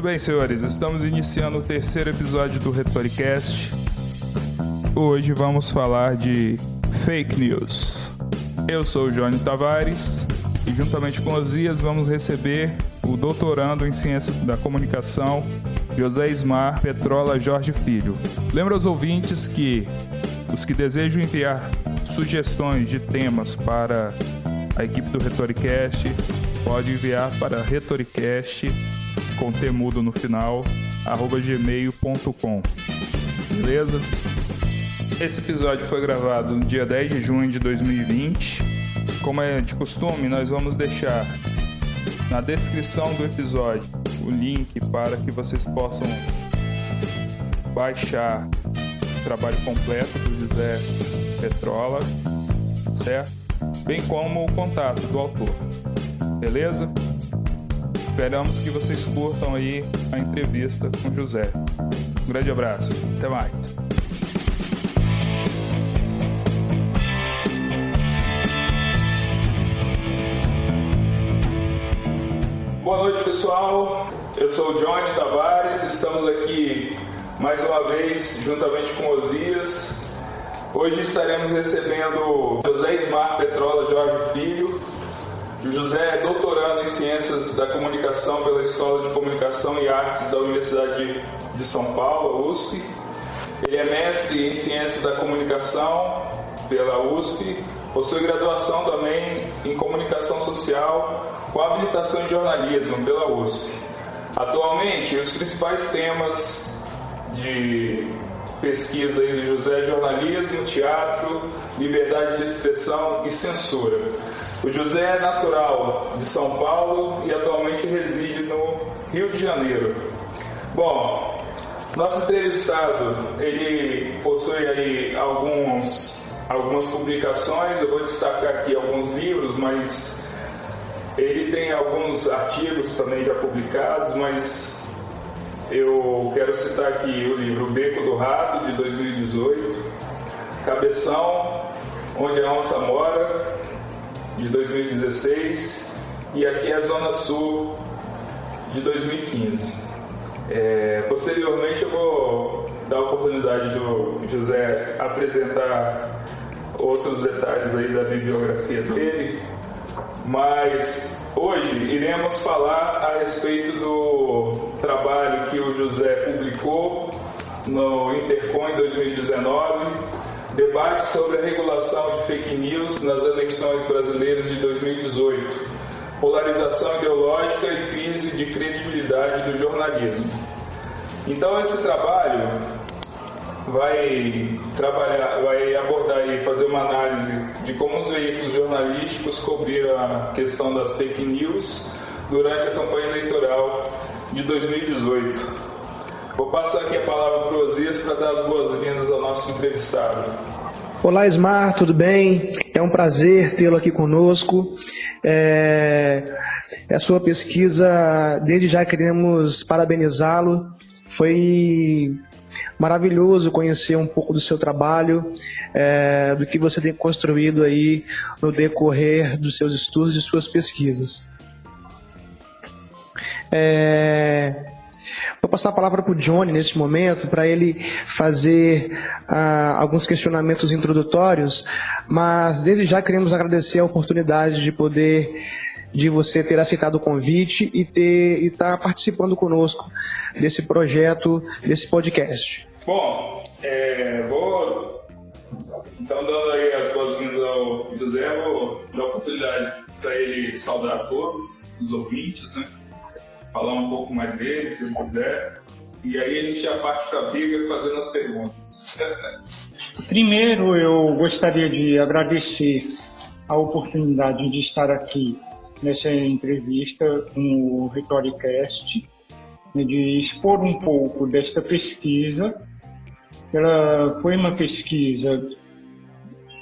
Muito bem, senhores, estamos iniciando o terceiro episódio do Retoricast. Hoje vamos falar de fake news. Eu sou o Johnny Tavares e juntamente com Osias vamos receber o doutorando em Ciência da Comunicação, José Ismar Petrola Jorge Filho. Lembra aos ouvintes que os que desejam enviar sugestões de temas para a equipe do Retoricast pode enviar para retoricast com temudo no final arroba gmail.com beleza? Esse episódio foi gravado no dia 10 de junho de 2020 como é de costume, nós vamos deixar na descrição do episódio o link para que vocês possam baixar o trabalho completo do José Petrola, certo? Bem como o contato do autor. Beleza? Esperamos que vocês curtam aí a entrevista com José. Um grande abraço. Até mais. Boa noite, pessoal. Eu sou o Johnny Tavares. Estamos aqui mais uma vez juntamente com Osias. Hoje estaremos recebendo José Ismar Petrola Jorge Filho. José é doutorando em Ciências da Comunicação pela Escola de Comunicação e Artes da Universidade de São Paulo, USP. Ele é mestre em Ciências da Comunicação pela USP Possui graduação também em Comunicação Social com habilitação em Jornalismo pela USP. Atualmente, os principais temas de pesquisa aí do José é jornalismo, teatro, liberdade de expressão e censura. O José é natural de São Paulo e atualmente reside no Rio de Janeiro. Bom, nosso entrevistado, ele possui aí alguns algumas publicações, eu vou destacar aqui alguns livros, mas ele tem alguns artigos também já publicados, mas eu quero citar aqui o livro Beco do Rato, de 2018, Cabeção, Onde a Onça Mora, de 2016, e aqui a Zona Sul, de 2015. É, posteriormente eu vou dar a oportunidade do José apresentar outros detalhes aí da bibliografia dele, mas hoje iremos falar a respeito do trabalho que o José publicou no Intercom em 2019, debate sobre a regulação de fake news nas eleições brasileiras de 2018, polarização ideológica e crise de credibilidade do jornalismo. Então esse trabalho vai trabalhar, vai abordar e fazer uma análise de como os veículos jornalísticos cobriram a questão das fake news durante a campanha eleitoral de 2018. Vou passar aqui a palavra para o Osias para dar as boas-vindas ao nosso entrevistado. Olá, Ismar, tudo bem? É um prazer tê-lo aqui conosco. É... A sua pesquisa, desde já queremos parabenizá-lo. Foi maravilhoso conhecer um pouco do seu trabalho, é, do que você tem construído aí no decorrer dos seus estudos e suas pesquisas. É, Vou passar a palavra para o Johnny nesse momento, para ele fazer ah, alguns questionamentos introdutórios, mas desde já queremos agradecer a oportunidade de poder de você ter aceitado o convite e ter estar tá participando conosco desse projeto, desse podcast. Bom, é, vou então dando aí as boas-vindas ao José, vou dar a oportunidade para ele saudar a todos os ouvintes, né? Falar um pouco mais dele, se quiser. E aí a gente já parte para a briga fazendo as perguntas. Primeiro, eu gostaria de agradecer a oportunidade de estar aqui nessa entrevista com o Retoricast, né, de expor um pouco desta pesquisa. Ela foi uma pesquisa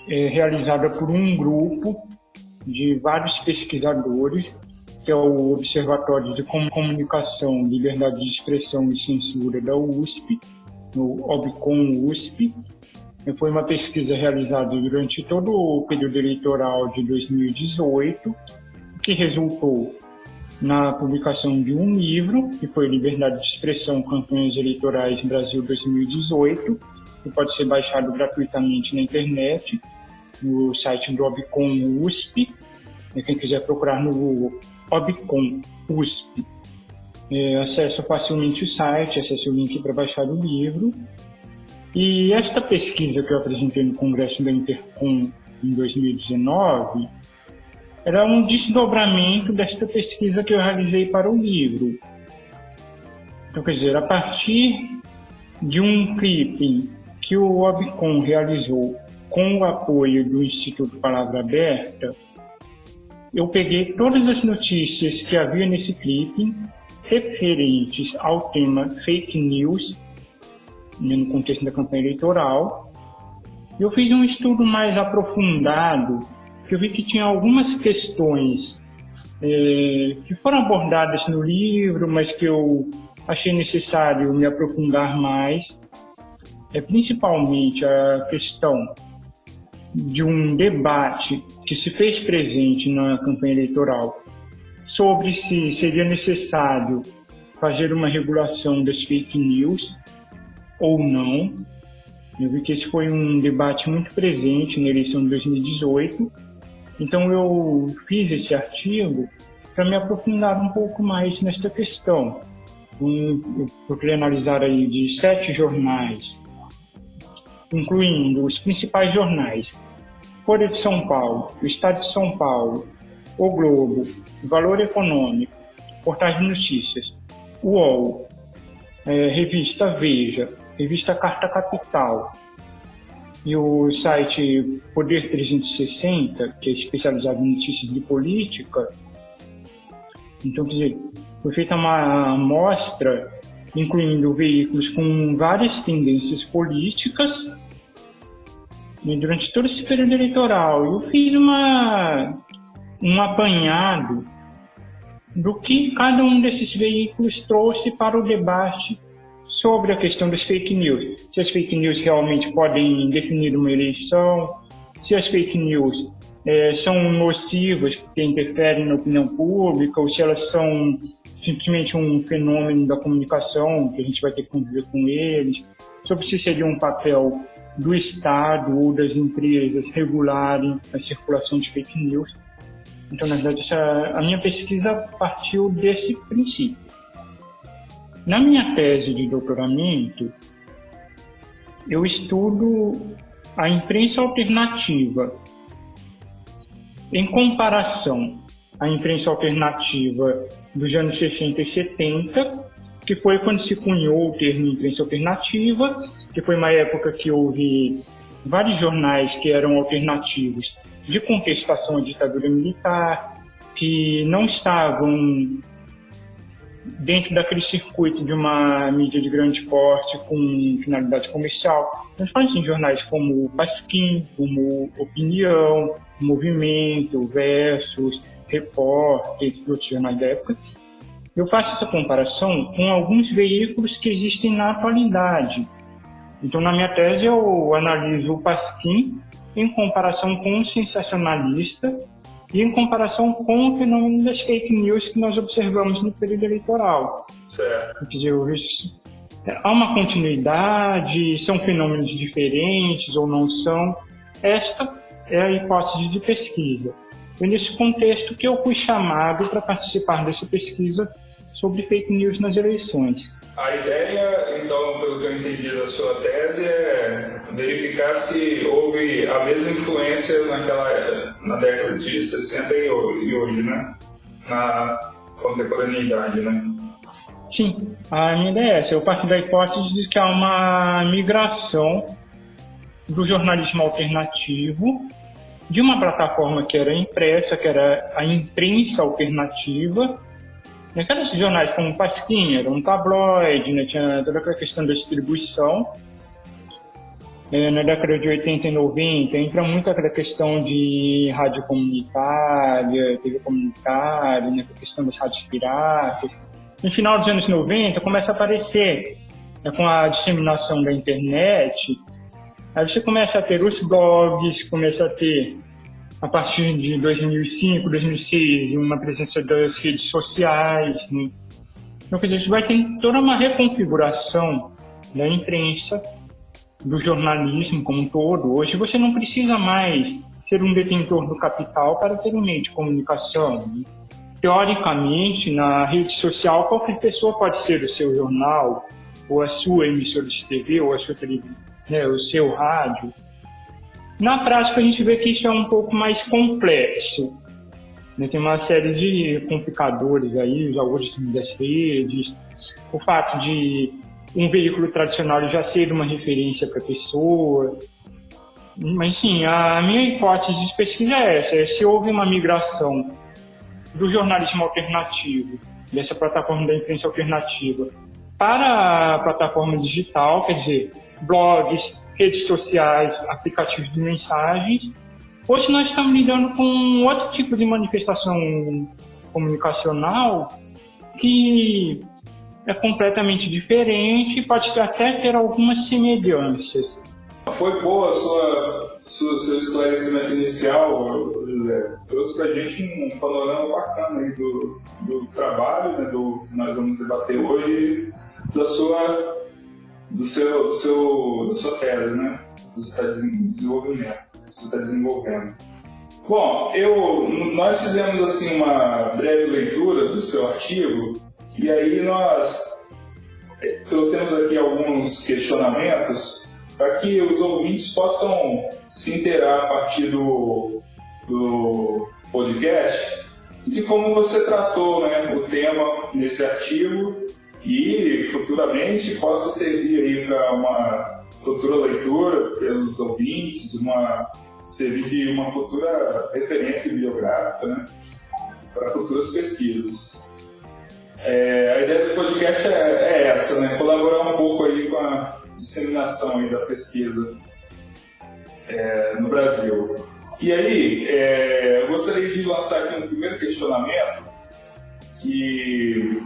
é, realizada por um grupo de vários pesquisadores, que é o Observatório de Comunicação, Liberdade de Expressão e Censura da USP, no OBCOM USP. Foi uma pesquisa realizada durante todo o período eleitoral de 2018 que resultou na publicação de um livro, que foi Liberdade de Expressão, Campanhas Eleitorais Brasil 2018, que pode ser baixado gratuitamente na internet, no site do Obcom USP. Quem quiser procurar no Google Obcom USP, é, acessa facilmente o site, acessa o link para baixar o livro. E esta pesquisa que eu apresentei no Congresso da Intercom em 2019 era um desdobramento desta pesquisa que eu realizei para o livro. Então, quer dizer, a partir de um clipe que o Obcom realizou com o apoio do Instituto Palavra Aberta, eu peguei todas as notícias que havia nesse clipe referentes ao tema fake news, né, no contexto da campanha eleitoral. Eu fiz um estudo mais aprofundado que eu vi que tinha algumas questões é, que foram abordadas no livro, mas que eu achei necessário me aprofundar mais. É principalmente a questão de um debate que se fez presente na campanha eleitoral sobre se seria necessário fazer uma regulação das fake news ou não. Eu vi que esse foi um debate muito presente na eleição de 2018 então eu fiz esse artigo para me aprofundar um pouco mais nesta questão. Um, eu queria analisar aí de sete jornais, incluindo os principais jornais: Folha de São Paulo, o Estado de São Paulo, O Globo, Valor Econômico, Portais de Notícias, UOL, é, Revista Veja, Revista Carta Capital, e o site Poder 360, que é especializado em notícias de política. Então, quer dizer, foi feita uma amostra incluindo veículos com várias tendências políticas e durante todo esse período eleitoral. Eu fiz uma, um apanhado do que cada um desses veículos trouxe para o debate sobre a questão das fake news. Se as fake news realmente podem definir uma eleição, se as fake news é, são nocivas porque interferem na opinião pública, ou se elas são simplesmente um fenômeno da comunicação que a gente vai ter que conviver com eles, sobre se seria um papel do Estado ou das empresas regularem a circulação de fake news. Então, na verdade, essa, a minha pesquisa partiu desse princípio. Na minha tese de doutoramento, eu estudo a imprensa alternativa em comparação à imprensa alternativa dos anos 60 e 70, que foi quando se cunhou o termo imprensa alternativa, que foi uma época que houve vários jornais que eram alternativos de contestação à ditadura militar, que não estavam dentro daquele circuito de uma mídia de grande porte com finalidade comercial. Nós falamos em jornais como Pasquim, como Opinião, Movimento, Versus, Repórter, outros da época. Eu faço essa comparação com alguns veículos que existem na atualidade. Então, na minha tese, eu analiso o Pasquim em comparação com o sensacionalista e em comparação com o fenômeno das fake news que nós observamos no período eleitoral. Certo. Quer dizer, há uma continuidade, são fenômenos diferentes ou não são. Esta é a hipótese de pesquisa. Foi nesse contexto que eu fui chamado para participar dessa pesquisa sobre fake news nas eleições. A ideia, então, pelo que eu entendi da sua tese, é verificar se houve a mesma influência naquela, na década de 60 e hoje, né? Na contemporaneidade, né? Sim, a minha ideia é essa. Eu parto da hipótese de que há uma migração do jornalismo alternativo de uma plataforma que era impressa, que era a imprensa alternativa, Naqueles jornais como Pasquim, era um tabloide, né? tinha toda aquela questão da distribuição. É, na década de 80 e 90 entra muito aquela questão de rádio comunitária, TV comunitária, né? a questão das rádios piratas. No final dos anos 90 começa a aparecer, né? com a disseminação da internet, aí você começa a ter os blogs, começa a ter a partir de 2005, 2006, uma presença das redes sociais. Né? Então, quer dizer, gente vai ter toda uma reconfiguração da imprensa, do jornalismo como um todo. Hoje você não precisa mais ser um detentor do capital para ter um meio de comunicação. Né? Teoricamente, na rede social, qualquer pessoa pode ser o seu jornal, ou a sua emissora de TV, ou a sua televisão, né, o seu rádio. Na prática, a gente vê que isso é um pouco mais complexo. Né? Tem uma série de complicadores aí, os algoritmos das redes, o fato de um veículo tradicional já ser uma referência para a pessoa. Mas sim, a minha hipótese de pesquisa é essa: é se houve uma migração do jornalismo alternativo, dessa plataforma da imprensa alternativa, para a plataforma digital, quer dizer, blogs, redes sociais, aplicativos de mensagens. Hoje nós estamos lidando com outro tipo de manifestação comunicacional que é completamente diferente pode até ter algumas semelhanças. Foi boa a sua, sua, seu esclarecimento inicial, José. Trouxe para a gente um panorama bacana aí do, do trabalho né, do, que nós vamos debater hoje, da sua do seu, do seu, da sua tese, né? Que você está desenvolvendo, você está desenvolvendo. Bom, eu, nós fizemos assim uma breve leitura do seu artigo e aí nós eh, trouxemos aqui alguns questionamentos para que os ouvintes possam se inteirar a partir do, do podcast de como você tratou né, o tema nesse artigo e futuramente possa servir aí para uma futura leitura pelos ouvintes, uma servir de uma futura referência bibliográfica né, para futuras pesquisas. É, a ideia do podcast é, é, essa, né, colaborar um pouco aí com a disseminação aí da pesquisa é, no Brasil. E aí, é, eu gostaria de lançar aqui um primeiro questionamento que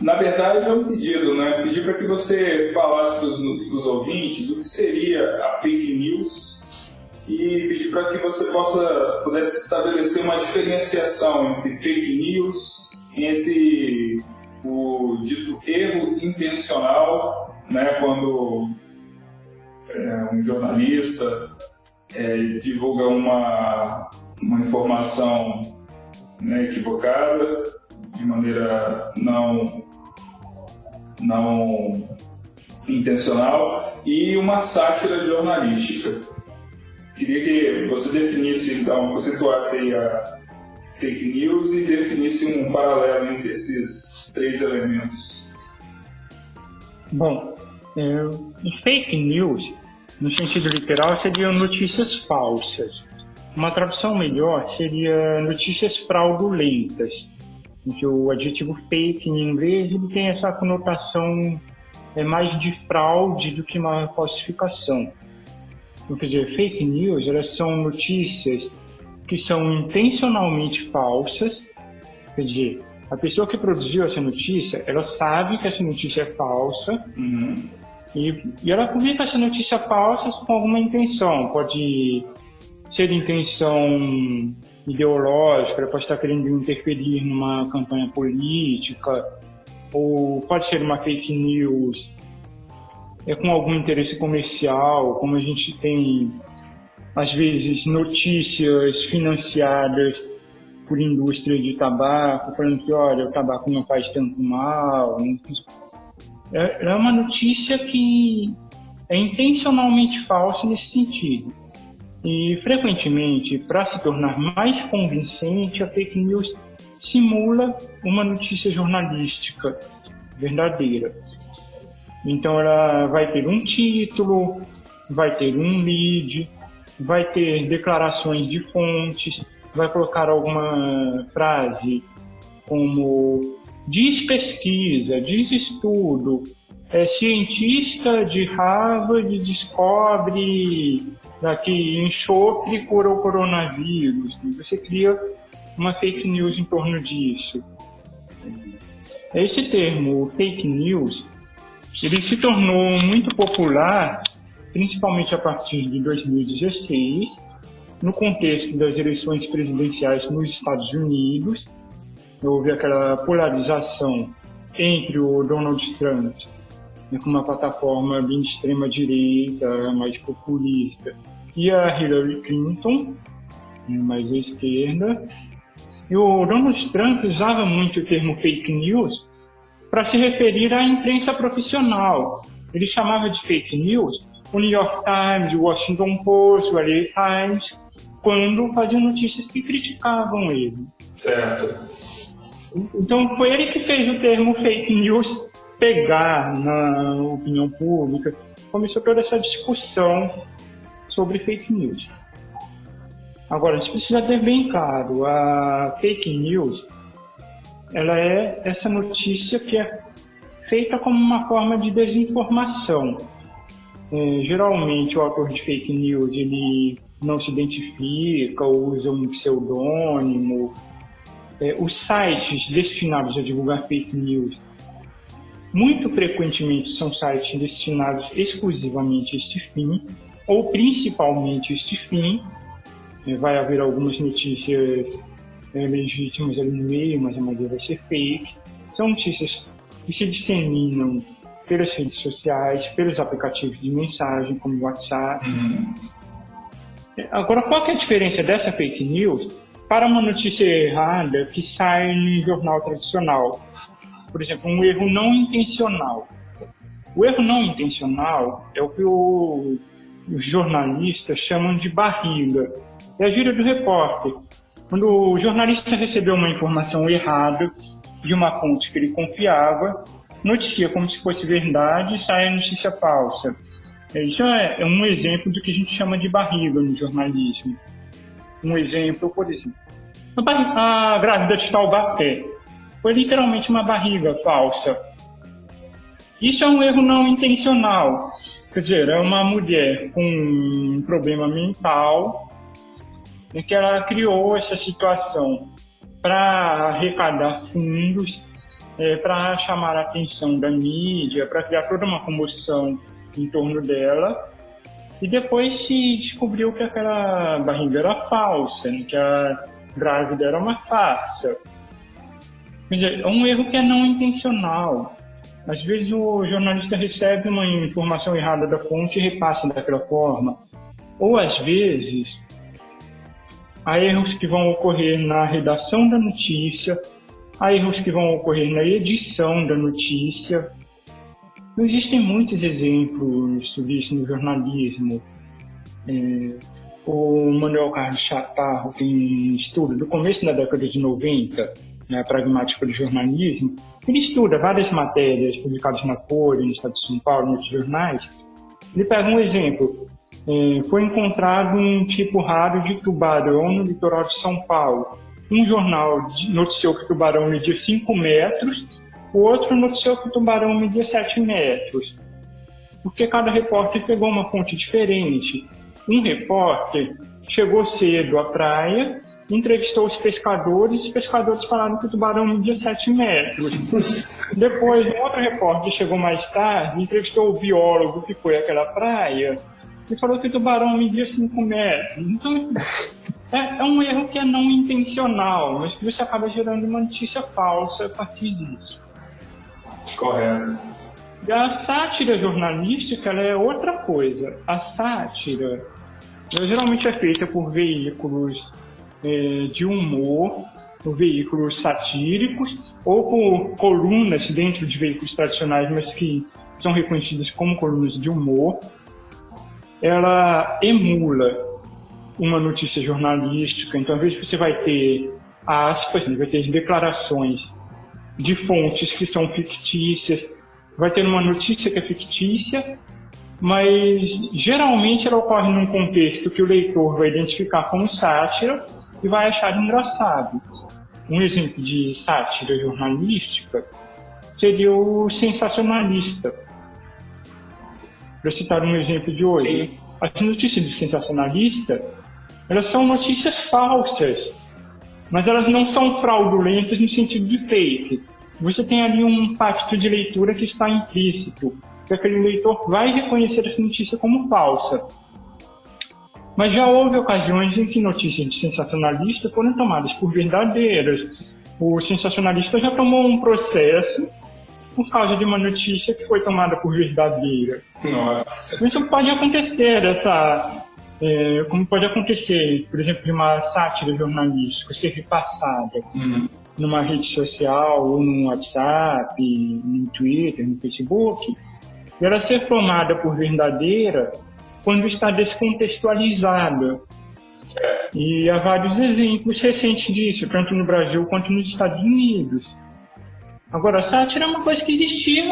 na verdade, é um pedido, né? Pedir para que você falasse para os ouvintes o que seria a fake news e pedir para que você possa pudesse estabelecer uma diferenciação entre fake news, entre o dito erro intencional, né? Quando é, um jornalista é, divulga uma, uma informação né, equivocada de maneira não não intencional e uma sátira jornalística. Queria que você definisse, então, situasse aí a fake news e definisse um paralelo entre esses três elementos. Bom, é, fake news, no sentido literal, seriam notícias falsas. Uma tradução melhor seria notícias fraudulentas que o adjetivo fake em inglês ele tem essa conotação é mais de fraude do que uma falsificação. Então, quer dizer, fake news elas são notícias que são intencionalmente falsas, quer dizer, a pessoa que produziu essa notícia, ela sabe que essa notícia é falsa uhum. e, e ela publica essa notícia falsa com alguma intenção. Pode ser intenção ideológica, pode estar querendo interferir numa campanha política, ou pode ser uma fake news é com algum interesse comercial, como a gente tem às vezes notícias financiadas por indústria de tabaco, falando que olha, o tabaco não faz tanto mal. É, é uma notícia que é intencionalmente falsa nesse sentido. E, frequentemente, para se tornar mais convincente, a fake news simula uma notícia jornalística verdadeira. Então, ela vai ter um título, vai ter um lead, vai ter declarações de fontes, vai colocar alguma frase como diz pesquisa, diz estudo, é, cientista de Harvard descobre que enxofre cura o coronavírus. Você cria uma fake news em torno disso. Esse termo, fake news, ele se tornou muito popular, principalmente a partir de 2016, no contexto das eleições presidenciais nos Estados Unidos, houve aquela polarização entre o Donald Trump, né, com uma plataforma bem de extrema direita, mais populista, e a Hillary Clinton, né, mais à esquerda. E o Donald Trump usava muito o termo fake news para se referir à imprensa profissional. Ele chamava de fake news o New York Times, o Washington Post, o LA Times, quando faziam notícias que criticavam ele. Certo. Então foi ele que fez o termo fake news pegar na opinião pública. Começou toda essa discussão sobre fake news. Agora, a gente precisa ter bem claro, a fake news, ela é essa notícia que é feita como uma forma de desinformação. É, geralmente o autor de fake news ele não se identifica, usa um pseudônimo. É, os sites destinados a divulgar fake news muito frequentemente são sites destinados exclusivamente a este fim, ou principalmente a este fim. É, vai haver algumas notícias é, legítimas ali no meio, mas a maioria vai ser fake. São notícias que se disseminam pelas redes sociais, pelos aplicativos de mensagem, como WhatsApp. Uhum. Agora, qual é a diferença dessa fake news para uma notícia errada que sai em jornal tradicional? Por exemplo, um erro não intencional. O erro não intencional é o que o, os jornalistas chamam de barriga. É a gíria do repórter. Quando o jornalista recebeu uma informação errada de uma fonte que ele confiava, noticia como se fosse verdade e sai a notícia falsa. Isso é, é um exemplo do que a gente chama de barriga no jornalismo. Um exemplo, por exemplo, a grávida de Taubaté foi literalmente uma barriga falsa. Isso é um erro não intencional. Quer dizer, é uma mulher com um problema mental em que ela criou essa situação para arrecadar fundos, é, para chamar a atenção da mídia, para criar toda uma comoção em torno dela. E depois se descobriu que aquela barriga era falsa, né? que a grávida era uma farsa. É um erro que é não intencional. Às vezes o jornalista recebe uma informação errada da fonte e repassa daquela forma. Ou às vezes há erros que vão ocorrer na redação da notícia, há erros que vão ocorrer na edição da notícia, Existem muitos exemplos sobre isso no jornalismo. É, o Manuel Carlos Chatarro tem um estudo do começo da década de 90, né, pragmática do jornalismo. Ele estuda várias matérias publicadas na Folha, no Estado de São Paulo, nos jornais. Ele pega um exemplo. É, foi encontrado um tipo raro de tubarão no litoral de São Paulo. Um jornal noticiou que o tubarão media 5 metros o outro noticiou que o tubarão media 7 metros, porque cada repórter pegou uma fonte diferente. Um repórter chegou cedo à praia, entrevistou os pescadores, e os pescadores falaram que o tubarão media 7 metros. Depois, um outro repórter chegou mais tarde, entrevistou o biólogo que foi àquela praia, e falou que o tubarão media 5 metros. Então, é, é, um erro que é não intencional, mas que você acaba gerando uma notícia falsa a partir disso. Correto. E a sátira jornalística é outra coisa. A sátira geralmente é feita por veículos é, de humor, por veículos satíricos, ou por colunas dentro de veículos tradicionais, mas que são reconhecidas como colunas de humor. Ela emula uma notícia jornalística, então às vezes você vai ter aspas, vai ter declarações de fontes que são fictícias. Vai ter uma notícia que é fictícia, mas geralmente ela ocorre num contexto que o leitor vai identificar como sátira e vai achar engraçado. Um exemplo de sátira jornalística seria o sensacionalista. Para citar um exemplo de hoje, Sim. as notícias de sensacionalista elas são notícias falsas mas elas não são fraudulentas no sentido de fake. Você tem ali um pacto de leitura que está implícito, que aquele leitor vai reconhecer essa notícia como falsa. Mas já houve ocasiões em que notícias de sensacionalista foram tomadas por verdadeiras. O sensacionalista já tomou um processo por causa de uma notícia que foi tomada por verdadeira. Nossa. Isso pode acontecer, essa, é, como pode acontecer, por exemplo, de uma sátira jornalística ser repassada uhum. numa rede social, ou no WhatsApp, no Twitter, no Facebook, e ela ser tomada por verdadeira quando está descontextualizada. E há vários exemplos recentes disso, tanto no Brasil quanto nos Estados Unidos. Agora, a sátira é uma coisa que existia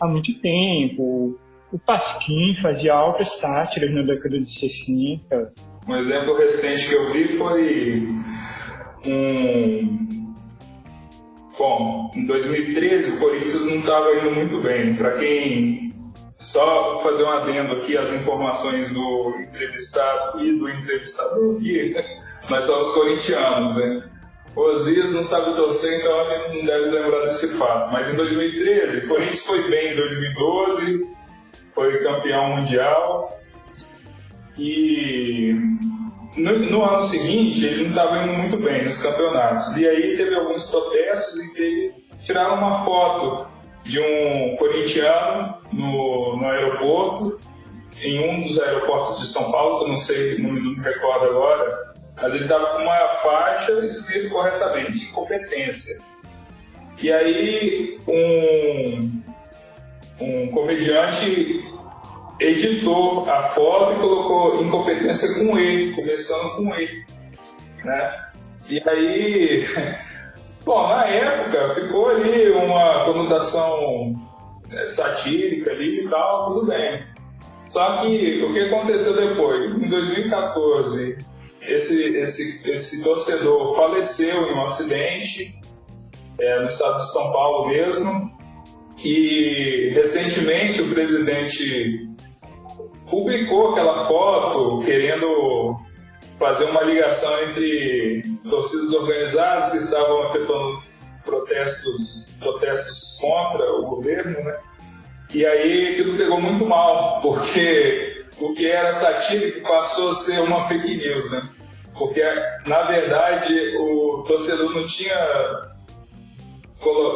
há muito tempo. O Pasquim fazia altas sátiras na década de 60. Um exemplo recente que eu vi foi um. Bom, em 2013 o Corinthians não estava indo muito bem. Para quem. Só fazer um adendo aqui as informações do entrevistado e do entrevistador aqui, nós somos corintianos, né? O Osias não sabe torcer, então ele não deve lembrar desse fato. Mas em 2013, o Corinthians foi bem em 2012, foi campeão mundial. E no, no ano seguinte ele não estava indo muito bem nos campeonatos. E aí teve alguns protestos e teve, tiraram uma foto de um corintiano no, no aeroporto, em um dos aeroportos de São Paulo, que eu não sei, não me recordo agora, mas ele estava com uma faixa escrito corretamente, incompetência. E aí um, um comediante editou a foto e colocou incompetência com E, começando com E. Né? E aí, bom, na época ficou ali uma conotação né, satírica ali e tal, tudo bem. Só que o que aconteceu depois? Em 2014, esse, esse, esse torcedor faleceu em um acidente é, no estado de São Paulo mesmo. E recentemente o presidente publicou aquela foto querendo fazer uma ligação entre torcidas organizadas que estavam afetando protestos, protestos contra o governo, né? E aí aquilo pegou muito mal, porque o que era satírico passou a ser uma fake news, né? Porque, na verdade, o torcedor não tinha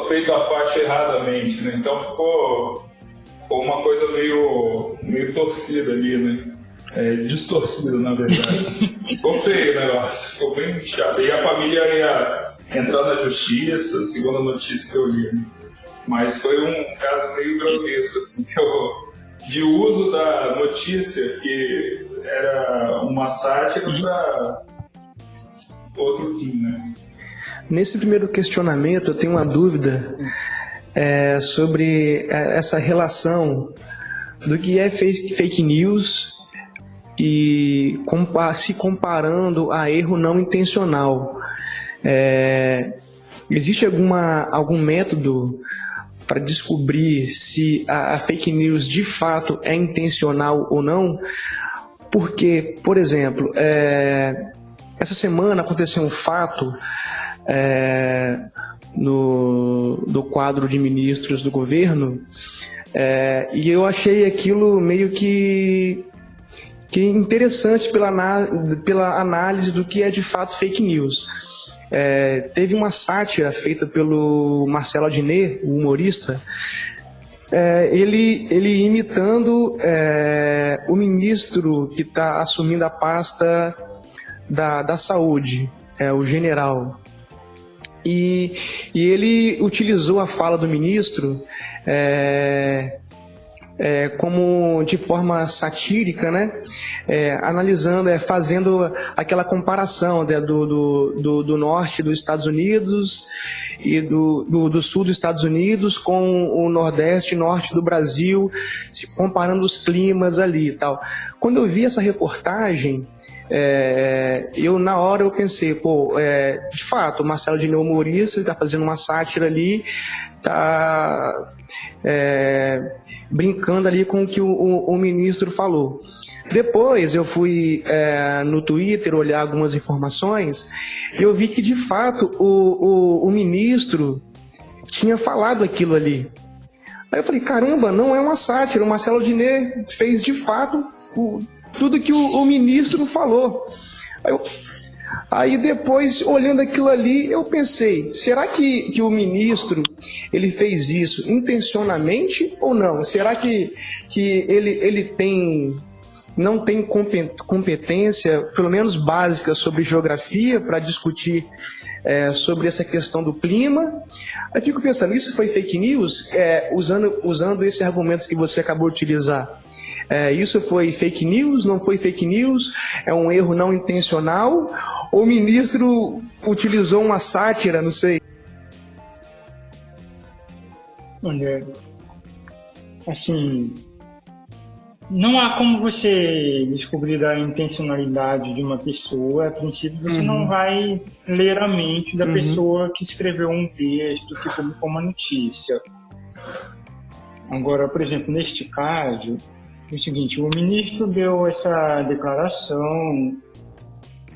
feito a faixa erradamente, né? Então ficou uma coisa meio, meio torcida ali, né? É, distorcida, na verdade. ficou feio o negócio, ficou bem chato. E a família ia entrar na justiça, segundo a notícia que eu li. Né? Mas foi um caso meio grotesco, assim, que eu de uso da notícia, que era uma sátira, para outro fim, né? Nesse primeiro questionamento, eu tenho uma dúvida é, sobre é, essa relação do que é fake news e se comparando a erro não intencional. É, existe alguma, algum método para descobrir se a, a fake news de fato é intencional ou não, porque, por exemplo, é, essa semana aconteceu um fato é, no, do quadro de ministros do governo é, e eu achei aquilo meio que, que interessante pela, pela análise do que é de fato fake news. É, teve uma sátira feita pelo Marcelo Adnet, o humorista, é, ele, ele imitando é, o ministro que está assumindo a pasta da, da saúde, é, o general. E, e ele utilizou a fala do ministro é, é, como de forma satírica, né? É, analisando, é, fazendo aquela comparação né, do, do, do, do, norte dos Estados Unidos e do, do, do, sul dos Estados Unidos com o nordeste e norte do Brasil, se comparando os climas ali e tal. Quando eu vi essa reportagem, é, eu na hora eu pensei, pô, é, de fato, o Marcelo de humorista, ele está fazendo uma sátira ali, tá é, brincando ali com o que o, o, o ministro falou. Depois eu fui é, no Twitter olhar algumas informações e eu vi que de fato o, o, o ministro tinha falado aquilo ali. Aí eu falei, caramba, não é uma sátira, o Marcelo Diné fez de fato o, tudo que o, o ministro falou. Aí, eu, aí, depois, olhando aquilo ali, eu pensei, será que, que o ministro ele fez isso intencionalmente ou não? Será que, que ele, ele tem não tem competência, pelo menos básica, sobre geografia para discutir é, sobre essa questão do clima. Aí fico pensando, isso foi fake news? É, usando, usando esse argumento que você acabou de utilizar. É, isso foi fake news? Não foi fake news? É um erro não intencional? Ou o ministro utilizou uma sátira? Não sei. Olha, assim, não há como você descobrir a intencionalidade de uma pessoa. A princípio, você uhum. não vai ler a mente da uhum. pessoa que escreveu um texto, que publicou uma notícia. Agora, por exemplo, neste caso, é o seguinte: o ministro deu essa declaração,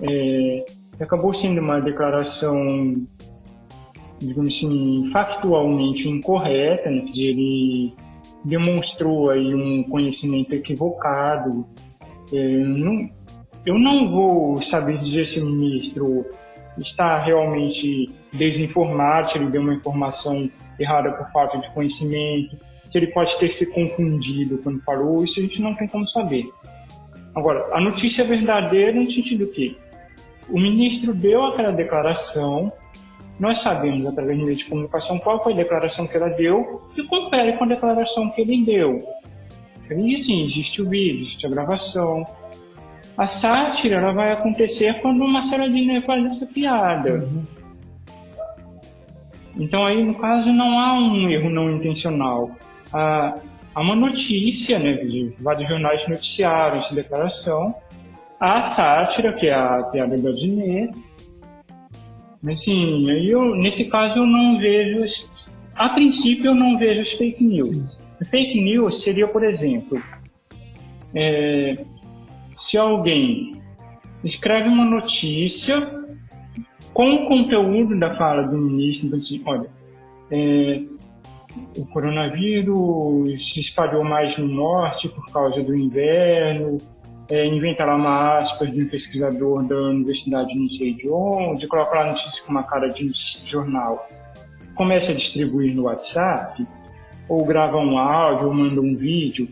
é, acabou sendo uma declaração, digamos assim, factualmente incorreta, né? ele demonstrou aí um conhecimento equivocado. É, não, eu não vou saber dizer se o ministro está realmente desinformado, se ele deu uma informação errada por falta de conhecimento, se ele pode ter se confundido quando falou, isso a gente não tem como saber. Agora, a notícia é verdadeira no sentido que o ministro deu aquela declaração, nós sabemos, através do meio de comunicação, qual foi a declaração que ela deu e confere com a declaração que ele deu. E sim, existe o vídeo, existe a gravação. A sátira ela vai acontecer quando uma Saradina faz essa piada. Uhum. Então aí, no caso, não há um erro não intencional. Há, há uma notícia, né, vários jornais noticiaram essa declaração. A sátira, que é a piada da Dinê, Assim, eu, nesse caso eu não vejo, a princípio eu não vejo as fake news. Fake news seria, por exemplo, é, se alguém escreve uma notícia com o conteúdo da fala do ministro, então, assim, olha, é, o coronavírus se espalhou mais no norte por causa do inverno, é, inventa lá uma aspas de um pesquisador da universidade não sei de onde, coloca lá a notícia com uma cara de jornal, começa a distribuir no WhatsApp, ou grava um áudio, ou manda um vídeo,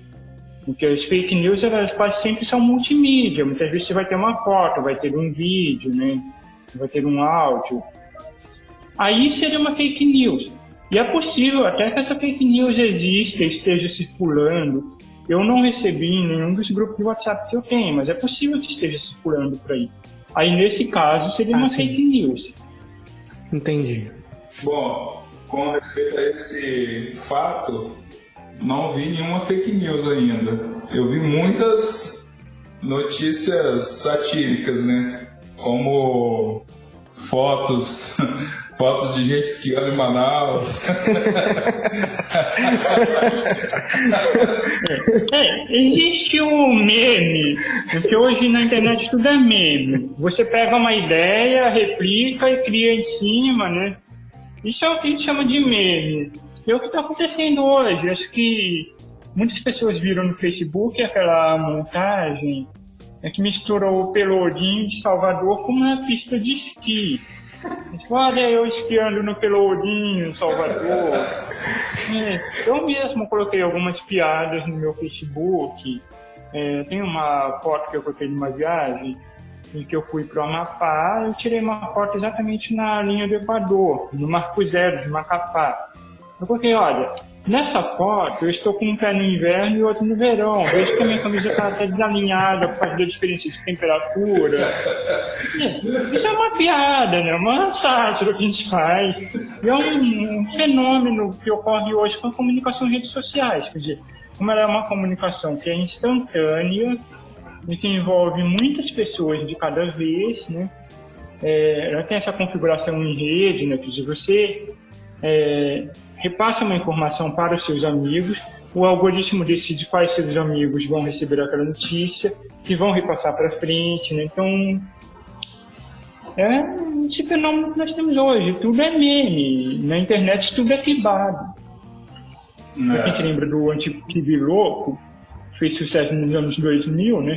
porque as fake news elas quase sempre são multimídia, muitas vezes você vai ter uma foto, vai ter um vídeo, né? vai ter um áudio. Aí seria uma fake news. E é possível até que essa fake news exista, esteja circulando, eu não recebi em nenhum dos grupos de WhatsApp que eu tenho, mas é possível que esteja circulando por aí. Aí, nesse caso, seria ah, uma sim. fake news. Entendi. Bom, com respeito a esse fato, não vi nenhuma fake news ainda. Eu vi muitas notícias satíricas, né? Como fotos fotos de gente esquiando em Manaus. é, existe um meme, porque hoje na internet tudo é meme. Você pega uma ideia, replica e cria em cima, né? Isso é o que a gente chama de meme. E é o que está acontecendo hoje. Acho que muitas pessoas viram no Facebook aquela montagem é que misturou o Pelourinho de Salvador com uma pista de esqui. Olha eu esquiando no Pelourinho, Salvador. É, eu mesmo coloquei algumas piadas no meu Facebook. É, tem uma foto que eu coloquei de uma viagem em que eu fui para o Amapá e tirei uma foto exatamente na linha do Equador, no Marco Zero de Macapá. Eu coloquei, olha, Nessa foto, eu estou com um pé no inverno e outro no verão. Vejo que a minha camisa está até desalinhada por causa da diferença de temperatura. Isso é uma piada, né? Uma sátira que a gente faz. E é um, um fenômeno que ocorre hoje com a comunicação em redes sociais. Quer dizer, como ela é uma comunicação que é instantânea e que envolve muitas pessoas de cada vez, né? É, ela tem essa configuração em rede, né? Quer dizer, você é, repassa uma informação para os seus amigos, o algoritmo decide quais seus amigos vão receber aquela notícia, que vão repassar para frente, né? Então, é esse fenômeno que nós temos hoje. Tudo é meme. Na internet tudo é quibado. É. Pra quem se lembra do Antigo Louco, fez sucesso nos anos 2000, né?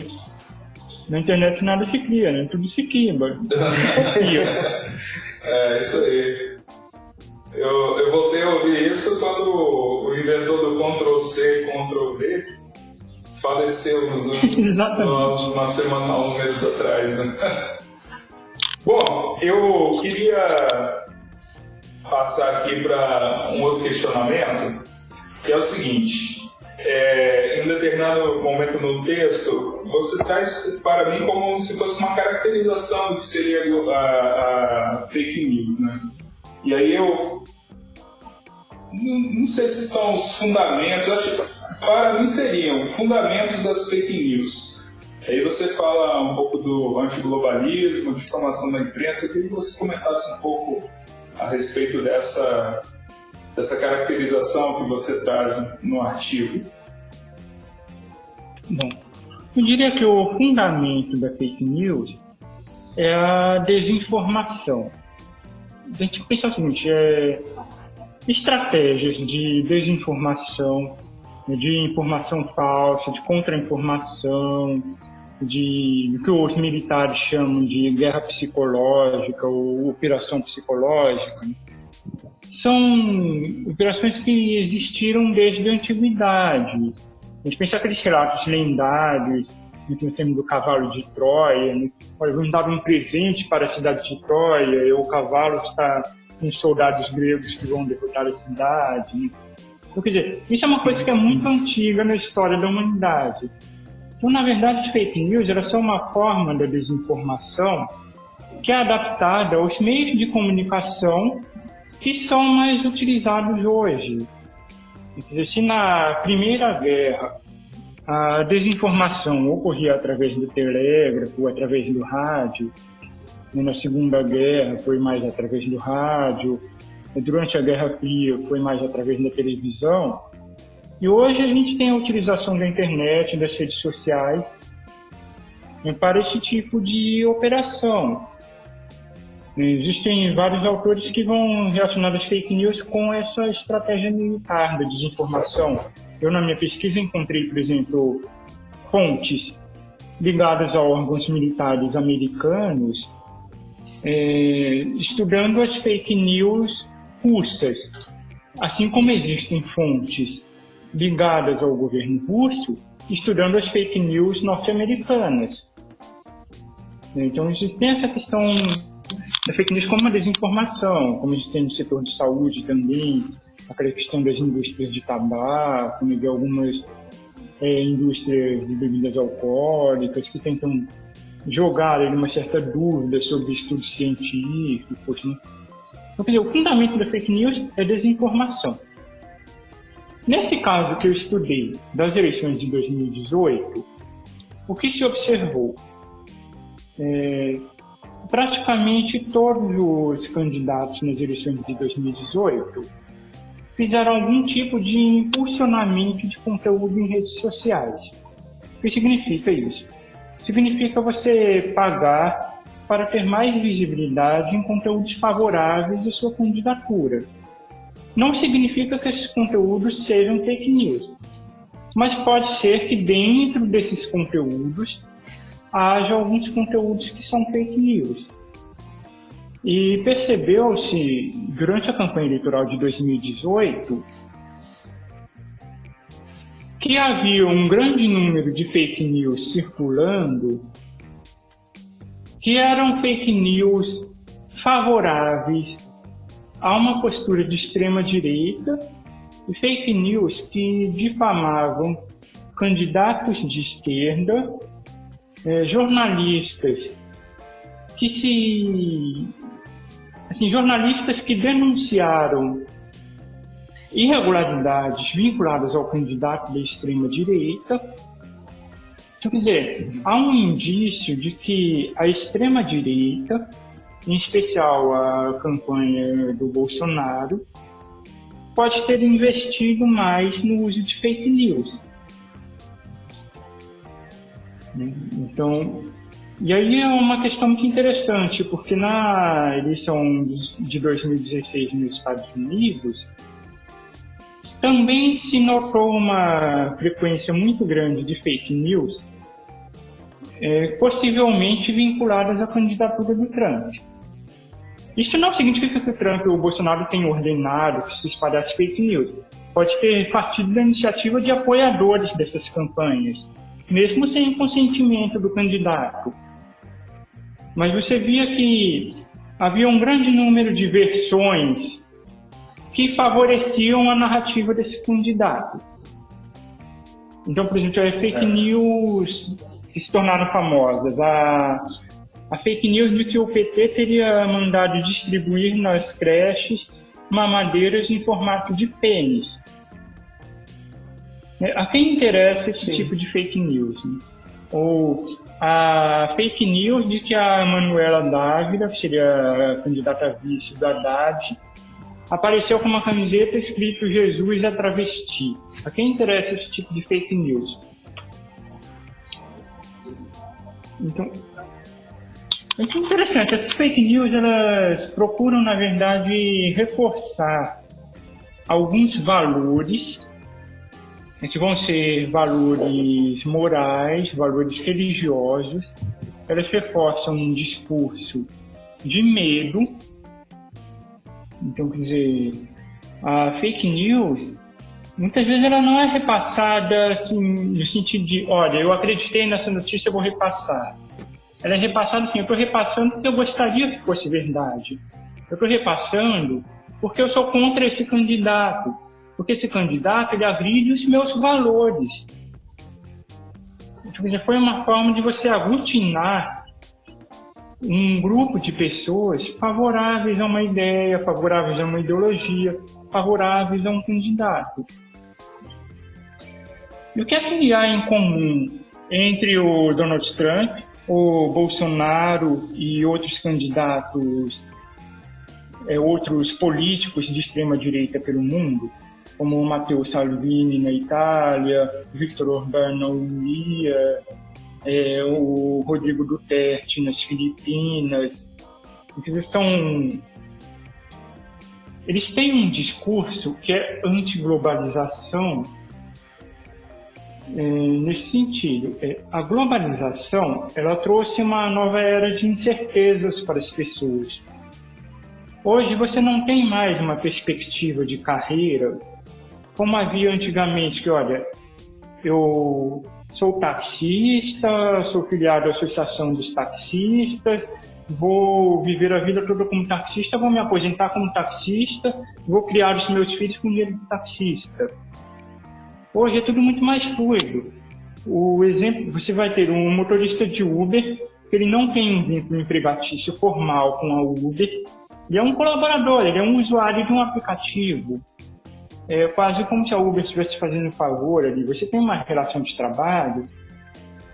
Na internet nada se cria, né? Tudo se quimba. é, isso aí. Eu, eu voltei a ouvir isso quando o inventor do Ctrl-C, Ctrl-V faleceu nos últimos, uma semana, uns meses atrás. Né? Bom, eu queria passar aqui para um outro questionamento, que é o seguinte. É, em um determinado momento no texto, você traz para mim como se fosse uma caracterização do que seria a, a fake news, né? E aí eu não, não sei se são os fundamentos, acho que para mim seriam fundamentos das fake news. Aí você fala um pouco do antiglobalismo, de formação da imprensa, eu queria que você comentasse um pouco a respeito dessa, dessa caracterização que você traz no artigo. Bom, eu diria que o fundamento da fake news é a desinformação. A gente pensa o seguinte, é estratégias de desinformação, de informação falsa, de contra-informação, de que os militares chamam de guerra psicológica ou operação psicológica. São operações que existiram desde a antiguidade. A gente pensa aqueles relatos lendários, nós temos do cavalo de Troia, né? Olha, vamos dar um presente para a cidade de Troia, e o cavalo está com soldados gregos que vão derrotar a cidade. Né? Então, quer dizer, isso é uma coisa que é muito antiga na história da humanidade. Então, na verdade, fake news elas são uma forma da desinformação que é adaptada aos meios de comunicação que são mais utilizados hoje. Se na Primeira Guerra a desinformação ocorria através do telégrafo, através do rádio, na Segunda Guerra foi mais através do rádio, durante a Guerra Fria foi mais através da televisão, e hoje a gente tem a utilização da internet, das redes sociais, né, para esse tipo de operação. Existem vários autores que vão relacionar as fake news com essa estratégia militar da desinformação. Eu, na minha pesquisa, encontrei, por exemplo, fontes ligadas a órgãos militares americanos, é, estudando as fake news russas. Assim como existem fontes ligadas ao governo russo, estudando as fake news norte-americanas. Então, tem essa questão da fake news como uma desinformação, como a gente tem no setor de saúde também, aquela questão das indústrias de tabaco, de algumas é, indústrias de bebidas alcoólicas que tentam jogar ali, uma certa dúvida sobre estudos científicos. Né? Então, quer dizer, o fundamento da fake news é desinformação. Nesse caso que eu estudei das eleições de 2018, o que se observou? É, praticamente todos os candidatos nas eleições de 2018 fizeram algum tipo de impulsionamento de conteúdo em redes sociais. O que significa isso? Significa você pagar para ter mais visibilidade em conteúdos favoráveis à sua candidatura não significa que esses conteúdos sejam fake news, mas pode ser que dentro desses conteúdos haja alguns conteúdos que são fake news. E percebeu-se durante a campanha eleitoral de 2018 que havia um grande número de fake news circulando que eram fake news favoráveis há uma postura de extrema direita e fake news que difamavam candidatos de esquerda, eh, jornalistas que se assim, jornalistas que denunciaram irregularidades vinculadas ao candidato da extrema direita. Então, quer dizer, há um indício de que a extrema direita em especial a campanha do Bolsonaro, pode ter investido mais no uso de fake news. Então, e aí é uma questão muito interessante, porque na eleição de 2016 nos Estados Unidos, também se notou uma frequência muito grande de fake news é, possivelmente vinculadas à candidatura do Trump. Isso não significa que o Trump ou o Bolsonaro tenham ordenado que se espalhasse fake news. Pode ter partido da iniciativa de apoiadores dessas campanhas, mesmo sem consentimento do candidato. Mas você via que havia um grande número de versões que favoreciam a narrativa desse candidato. Então, por exemplo, as fake é. news que se tornaram famosas. A, a fake news de que o PT teria mandado distribuir nas creches mamadeiras em formato de pênis. É, a quem interessa esse Sim. tipo de fake news? Né? Ou a fake news de que a Manuela Dávila, que seria a candidata a vice do Haddad, apareceu com uma camiseta escrito Jesus é travesti. A quem interessa esse tipo de fake news? Então, é interessante. Essas fake news elas procuram, na verdade, reforçar alguns valores que vão ser valores morais, valores religiosos. Elas reforçam um discurso de medo. Então, quer dizer, a fake news muitas vezes ela não é repassada assim, no sentido de, olha, eu acreditei nessa notícia, eu vou repassar. Ela é repassada assim, eu estou repassando porque eu gostaria que fosse verdade. Eu estou repassando porque eu sou contra esse candidato. Porque esse candidato, ele agride os meus valores. Então, foi uma forma de você aglutinar um grupo de pessoas favoráveis a uma ideia, favoráveis a uma ideologia, favoráveis a um candidato. E o que é que há em comum entre o Donald Trump, o Bolsonaro e outros candidatos, é, outros políticos de extrema direita pelo mundo, como o Matteo Salvini na Itália, Victor Orbán na Hungria, é, o Rodrigo Duterte nas Filipinas. Quer são eles têm um discurso que é anti-globalização é, nesse sentido. É, a globalização ela trouxe uma nova era de incertezas para as pessoas. Hoje você não tem mais uma perspectiva de carreira como havia antigamente, que olha, eu sou taxista, sou filiado à Associação dos Taxistas, vou viver a vida toda como taxista, vou me aposentar como taxista, vou criar os meus filhos com dinheiro de taxista. Hoje é tudo muito mais fluido. O exemplo, você vai ter um motorista de Uber, que ele não tem um vínculo empregatício formal com a Uber, ele é um colaborador, ele é um usuário de um aplicativo. É quase como se a Uber estivesse fazendo um favor ali. Você tem uma relação de trabalho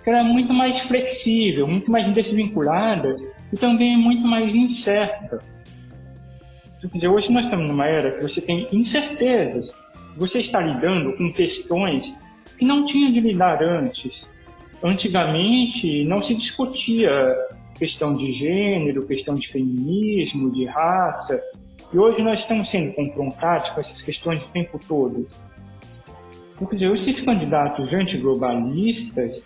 que é muito mais flexível, muito mais desvinculada e também muito mais incerta. Quer dizer, hoje nós estamos numa era que você tem incertezas. Você está lidando com questões que não tinha de lidar antes. Antigamente não se discutia questão de gênero, questão de feminismo, de raça. E hoje nós estamos sendo confrontados com essas questões o tempo todo. Quer dizer, esses candidatos antiglobalistas,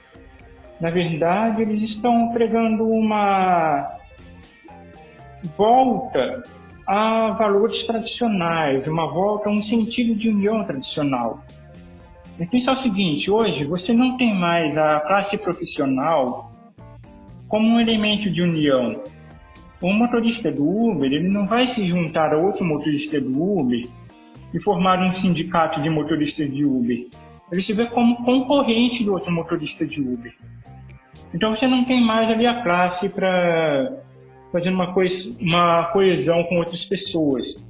na verdade, eles estão pregando uma volta a valores tradicionais, uma volta a um sentido de união tradicional. E pensa o seguinte, hoje você não tem mais a classe profissional como um elemento de união. Um motorista do Uber, ele não vai se juntar a outro motorista do Uber e formar um sindicato de motoristas de Uber. Ele se vê como concorrente do outro motorista de Uber. Então você não tem mais ali a classe para fazendo uma, coes uma coesão com outras pessoas.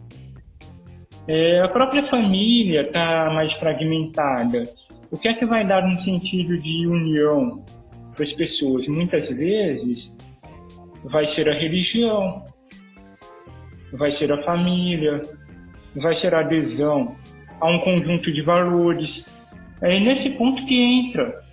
É, a própria família está mais fragmentada. O que é que vai dar um sentido de união para as pessoas? Muitas vezes vai ser a religião, vai ser a família, vai ser a adesão a um conjunto de valores. É nesse ponto que entra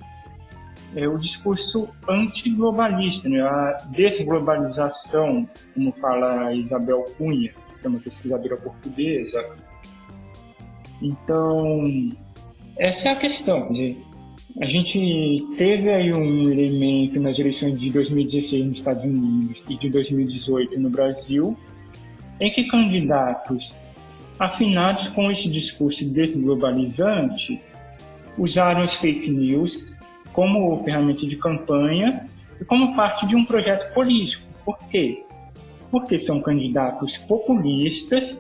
é o discurso antiglobalista, né? a desglobalização, como fala Isabel Cunha, que é uma pesquisadora portuguesa. Então, essa é a questão. A gente teve aí um elemento nas eleições de 2016 nos Estados Unidos e de 2018 no Brasil, em que candidatos afinados com esse discurso desglobalizante usaram as fake news como ferramenta de campanha e como parte de um projeto político. Por quê? Porque são candidatos populistas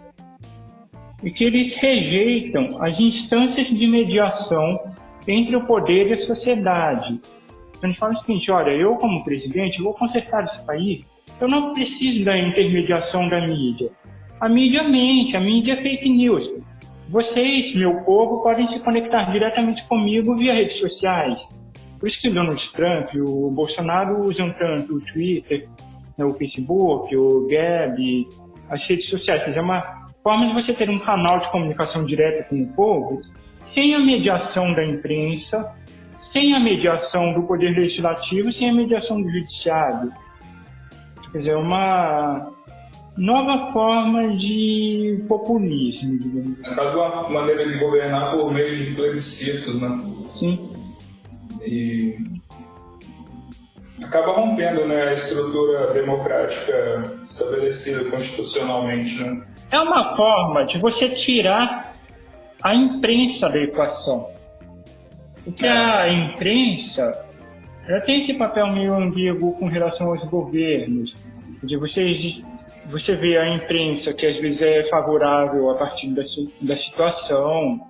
e que eles rejeitam as instâncias de mediação entre o poder e a sociedade. Então, a gente fala o seguinte: olha, eu, como presidente, vou consertar esse país, eu não preciso da intermediação da mídia. A mídia mente, a mídia é fake news. Vocês, meu povo, podem se conectar diretamente comigo via redes sociais. Por isso que o Donald Trump o Bolsonaro usam tanto o Twitter, né, o Facebook, o Gab, as redes sociais. É uma forma de você ter um canal de comunicação direta com o povo sem a mediação da imprensa, sem a mediação do Poder Legislativo, sem a mediação do Judiciário. Quer dizer, uma nova forma de populismo, digamos assim. É uma maneira de governar por meio de plebiscitos, né? Sim. E acaba rompendo né, a estrutura democrática estabelecida constitucionalmente, né? É uma forma de você tirar a imprensa da equação. Porque a imprensa ela tem esse papel meio ambíguo com relação aos governos. De você, você vê a imprensa que às vezes é favorável a partir da, da situação,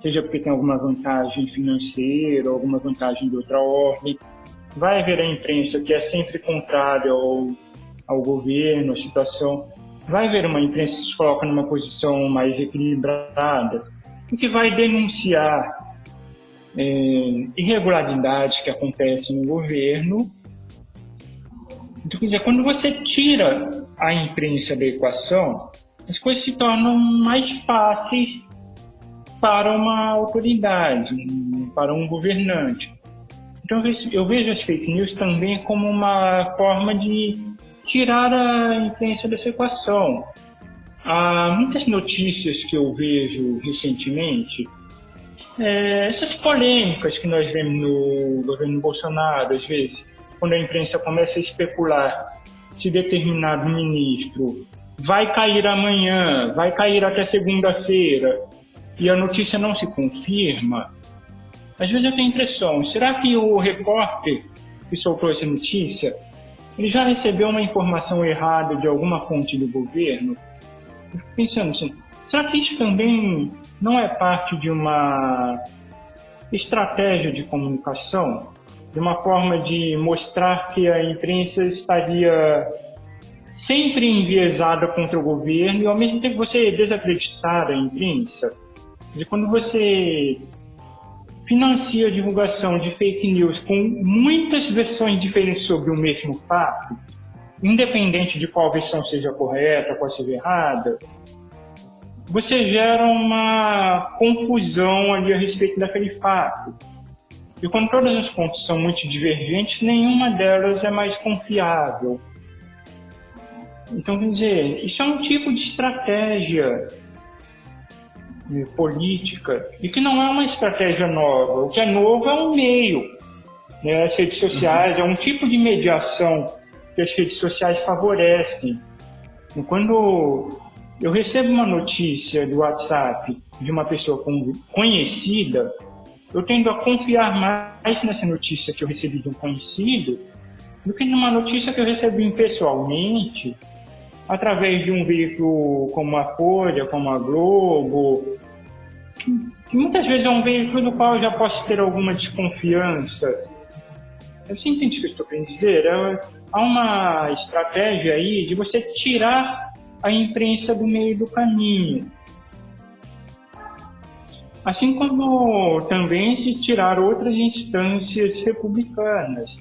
seja porque tem alguma vantagem financeira, alguma vantagem de outra ordem. Vai haver a imprensa que é sempre contrária ao, ao governo, à situação. Vai haver uma imprensa que se coloca numa posição mais equilibrada que vai denunciar é, irregularidades que acontecem no governo. Então, quer dizer, quando você tira a imprensa da equação, as coisas se tornam mais fáceis para uma autoridade, para um governante. Então, eu vejo as fake news também como uma forma de tirar a imprensa dessa equação. Há muitas notícias que eu vejo recentemente, é, essas polêmicas que nós vemos no governo Bolsonaro, às vezes, quando a imprensa começa a especular se determinado ministro vai cair amanhã, vai cair até segunda-feira, e a notícia não se confirma, às vezes eu tenho a impressão, será que o repórter que soltou essa notícia, ele já recebeu uma informação errada de alguma fonte do governo? Pensando assim, será que isso também não é parte de uma estratégia de comunicação? De uma forma de mostrar que a imprensa estaria sempre enviesada contra o governo e ao mesmo tempo você desacreditar a imprensa? De quando você financia a divulgação de fake news com muitas versões diferentes sobre o mesmo fato, independente de qual versão seja correta, qual seja errada, você gera uma confusão ali a respeito daquele fato. E quando todas as fontes são muito divergentes, nenhuma delas é mais confiável. Então, quer dizer, isso é um tipo de estratégia eh, política e que não é uma estratégia nova. O que é novo é um meio. Né? As redes sociais é um tipo de mediação que as redes sociais favorecem. E quando eu recebo uma notícia do WhatsApp de uma pessoa conhecida, eu tendo a confiar mais nessa notícia que eu recebi de um conhecido do que numa notícia que eu recebi pessoalmente, através de um veículo como a Folha, como a Globo, que muitas vezes é um veículo do qual eu já posso ter alguma desconfiança. Você entende o que eu estou querendo dizer? É, há uma estratégia aí de você tirar a imprensa do meio do caminho. Assim como também se tirar outras instâncias republicanas,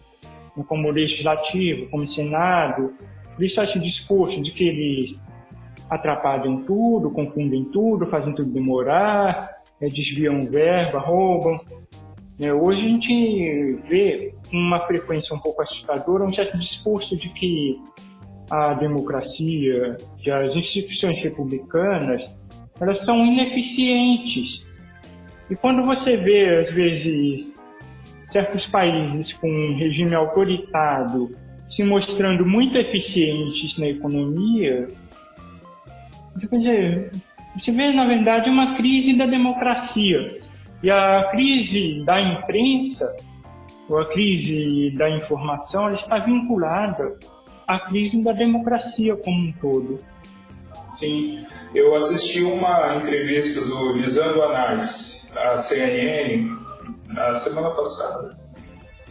como o Legislativo, como o Senado, isso esse discurso de que eles atrapalham tudo, confundem tudo, fazem tudo demorar, é, desviam verba, roubam. É, hoje a gente vê uma frequência um pouco assustadora, um certo discurso de que a democracia, que as instituições republicanas, elas são ineficientes. E quando você vê, às vezes, certos países com um regime autoritário se mostrando muito eficientes na economia, você vê, na verdade, uma crise da democracia. E a crise da imprensa, ou a crise da informação, está vinculada à crise da democracia como um todo. Sim, eu assisti uma entrevista do Lisandro Anais, à CNN, na semana passada.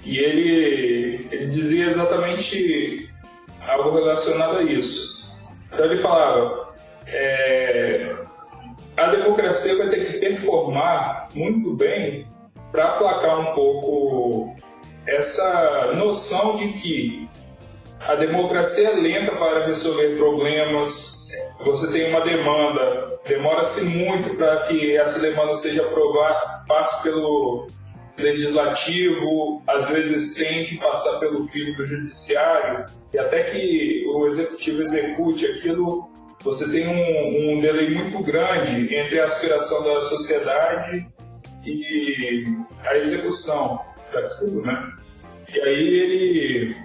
E ele, ele dizia exatamente algo relacionado a isso. Então ele falava, é, a democracia vai ter que performar muito bem para aplacar um pouco essa noção de que a democracia é lenta para resolver problemas, você tem uma demanda, demora-se muito para que essa demanda seja aprovada, passe pelo legislativo, às vezes tem que passar pelo crivo do judiciário, e até que o executivo execute aquilo, você tem um, um delay muito grande entre a aspiração da sociedade e a execução daquilo, né? E aí ele,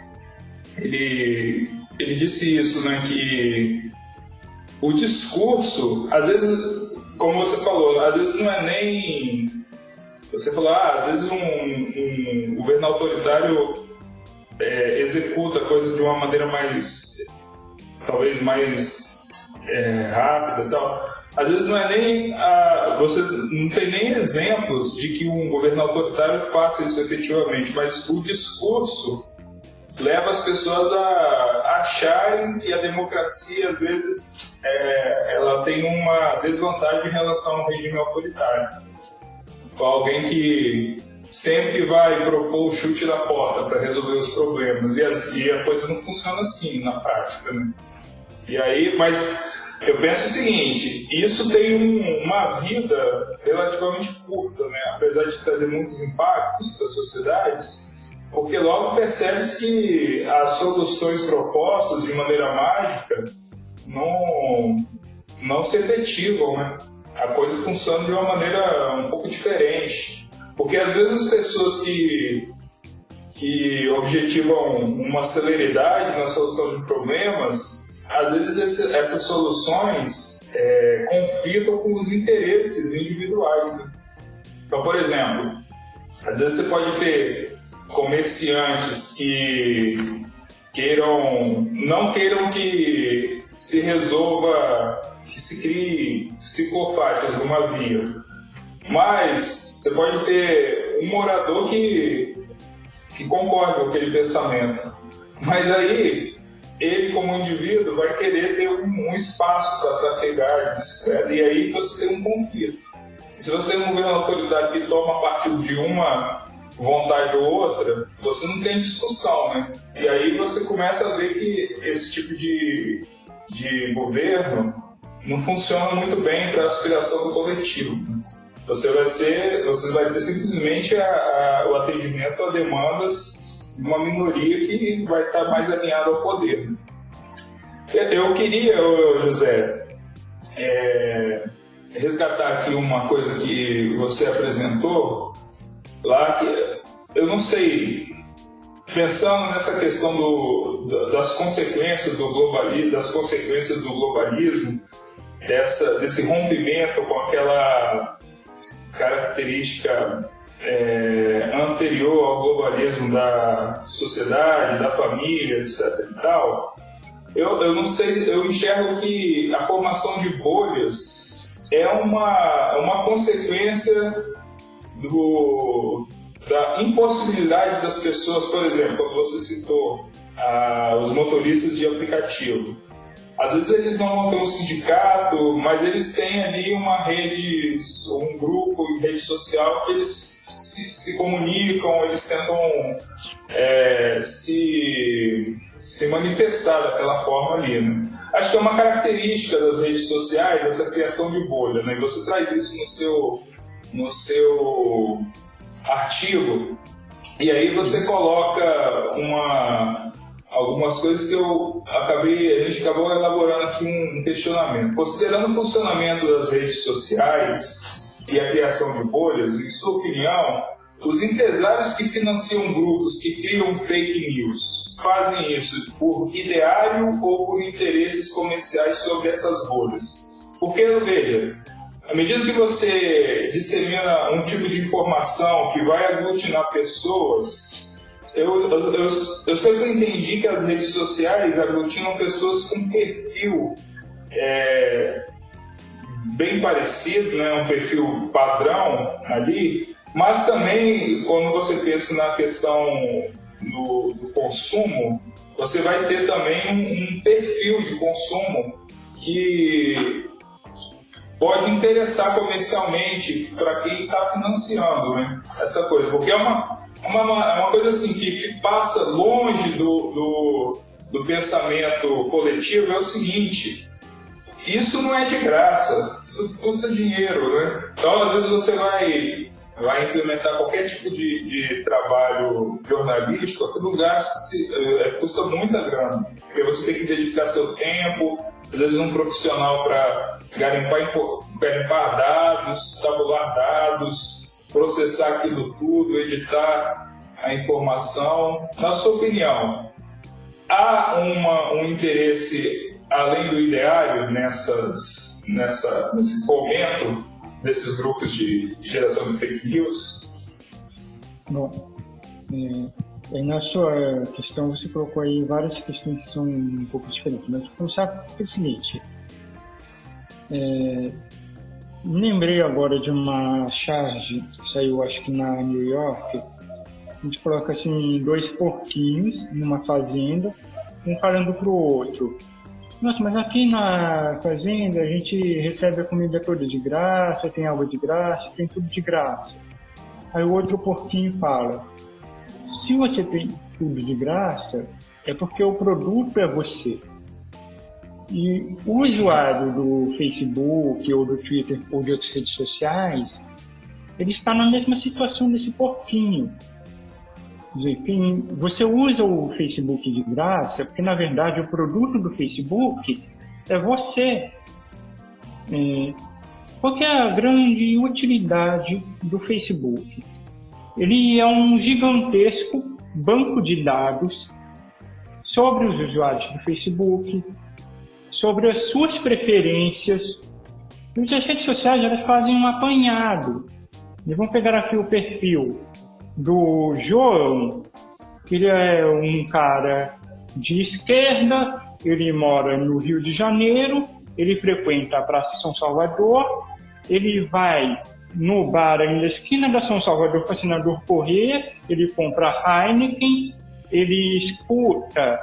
ele, ele disse isso, né? Que o discurso, às vezes, como você falou, às vezes não é nem. Você falou, ah, às vezes um, um governo autoritário é, executa a coisa de uma maneira mais. talvez mais é, rápida e tal. Às vezes não é nem a, você não tem nem exemplos de que um governo autoritário faça isso efetivamente, mas o discurso leva as pessoas a acharem que a democracia às vezes é, ela tem uma desvantagem em relação ao regime autoritário. Com alguém que sempre vai propor o chute da porta para resolver os problemas e, as, e a coisa não funciona assim na prática, né? E aí, mas eu penso o seguinte, isso tem um, uma vida relativamente curta, né? apesar de trazer muitos impactos para as sociedades, porque logo percebe-se que as soluções propostas de maneira mágica não, não se efetivam, né? A coisa funciona de uma maneira um pouco diferente. Porque às vezes as pessoas que, que objetivam uma celeridade na solução de problemas às vezes esse, essas soluções é, conflitam com os interesses individuais. Né? Então, por exemplo, às vezes você pode ter comerciantes que queiram não queiram que se resolva que se crie ciclofaixas numa via mas você pode ter um morador que que concorde com aquele pensamento mas aí ele como indivíduo vai querer ter um, um espaço para trafegar bicicleta e aí você tem um conflito. Se você tem um governo autoridade que toma partido de uma vontade ou outra, você não tem discussão, né? E aí você começa a ver que esse tipo de, de governo não funciona muito bem para a aspiração do coletivo. Você vai ser, você vai ter simplesmente a, a, o atendimento a demandas uma minoria que vai estar mais alinhada ao poder. Eu queria, José, é, resgatar aqui uma coisa que você apresentou lá, que eu não sei, pensando nessa questão do, das consequências do globalismo, das consequências do globalismo, dessa, desse rompimento com aquela característica é, anterior ao globalismo da sociedade, da família, etc. E tal, eu, eu não sei, eu enxergo que a formação de bolhas é uma, uma consequência do, da impossibilidade das pessoas, por exemplo, quando você citou ah, os motoristas de aplicativo. Às vezes eles não vão ter um sindicato, mas eles têm ali uma rede, um grupo rede social que eles se, se comunicam, eles tentam é, se, se manifestar daquela forma ali. Né? Acho que é uma característica das redes sociais essa criação de bolha. Né? Você traz isso no seu, no seu artigo e aí você coloca uma, algumas coisas que eu acabei, a gente acabou elaborando aqui um questionamento. Considerando o funcionamento das redes sociais, e a criação de bolhas, em sua opinião, os empresários que financiam grupos que criam fake news fazem isso por ideário ou por interesses comerciais sobre essas bolhas? Porque, veja, à medida que você dissemina um tipo de informação que vai aglutinar pessoas, eu, eu, eu, eu sempre entendi que as redes sociais aglutinam pessoas com perfil é, bem parecido, né, um perfil padrão ali, mas também quando você pensa na questão do, do consumo, você vai ter também um, perfil de consumo que pode interessar comercialmente para quem está financiando né, essa coisa, porque é uma, uma, uma coisa assim que passa longe do, do, do pensamento coletivo, é o seguinte, isso não é de graça, isso custa dinheiro, né? Então, às vezes você vai, vai implementar qualquer tipo de, de trabalho jornalístico, aquilo gasta, é, custa muita grana, porque você tem que dedicar seu tempo, às vezes um profissional para garimpar, garimpar dados, tabular dados, processar aquilo tudo, editar a informação. Na sua opinião, há uma, um interesse além do ideário, nessas, nessa, nesse fomento desses grupos de geração de fake news? Bom, é, na sua questão você colocou aí várias questões que são um pouco diferentes, mas vou começar com o seguinte. É, lembrei agora de uma charge que saiu, acho que na New York. A gente coloca assim dois porquinhos numa fazenda, um falando pro outro. Nossa, mas aqui na fazenda a gente recebe a comida toda de graça, tem água de graça, tem tudo de graça. Aí o outro porquinho fala: se você tem tudo de graça, é porque o produto é você. E o usuário do Facebook ou do Twitter ou de outras redes sociais, ele está na mesma situação desse porquinho quem, você usa o Facebook de graça, porque na verdade o produto do Facebook é você. É, qual é a grande utilidade do Facebook? Ele é um gigantesco banco de dados sobre os usuários do Facebook, sobre as suas preferências. E as redes sociais elas fazem um apanhado. E vamos pegar aqui o perfil do João. Ele é um cara de esquerda, ele mora no Rio de Janeiro, ele frequenta a Praça São Salvador, ele vai no bar aí na esquina da São Salvador com o senador Corrêa, ele compra Heineken, ele escuta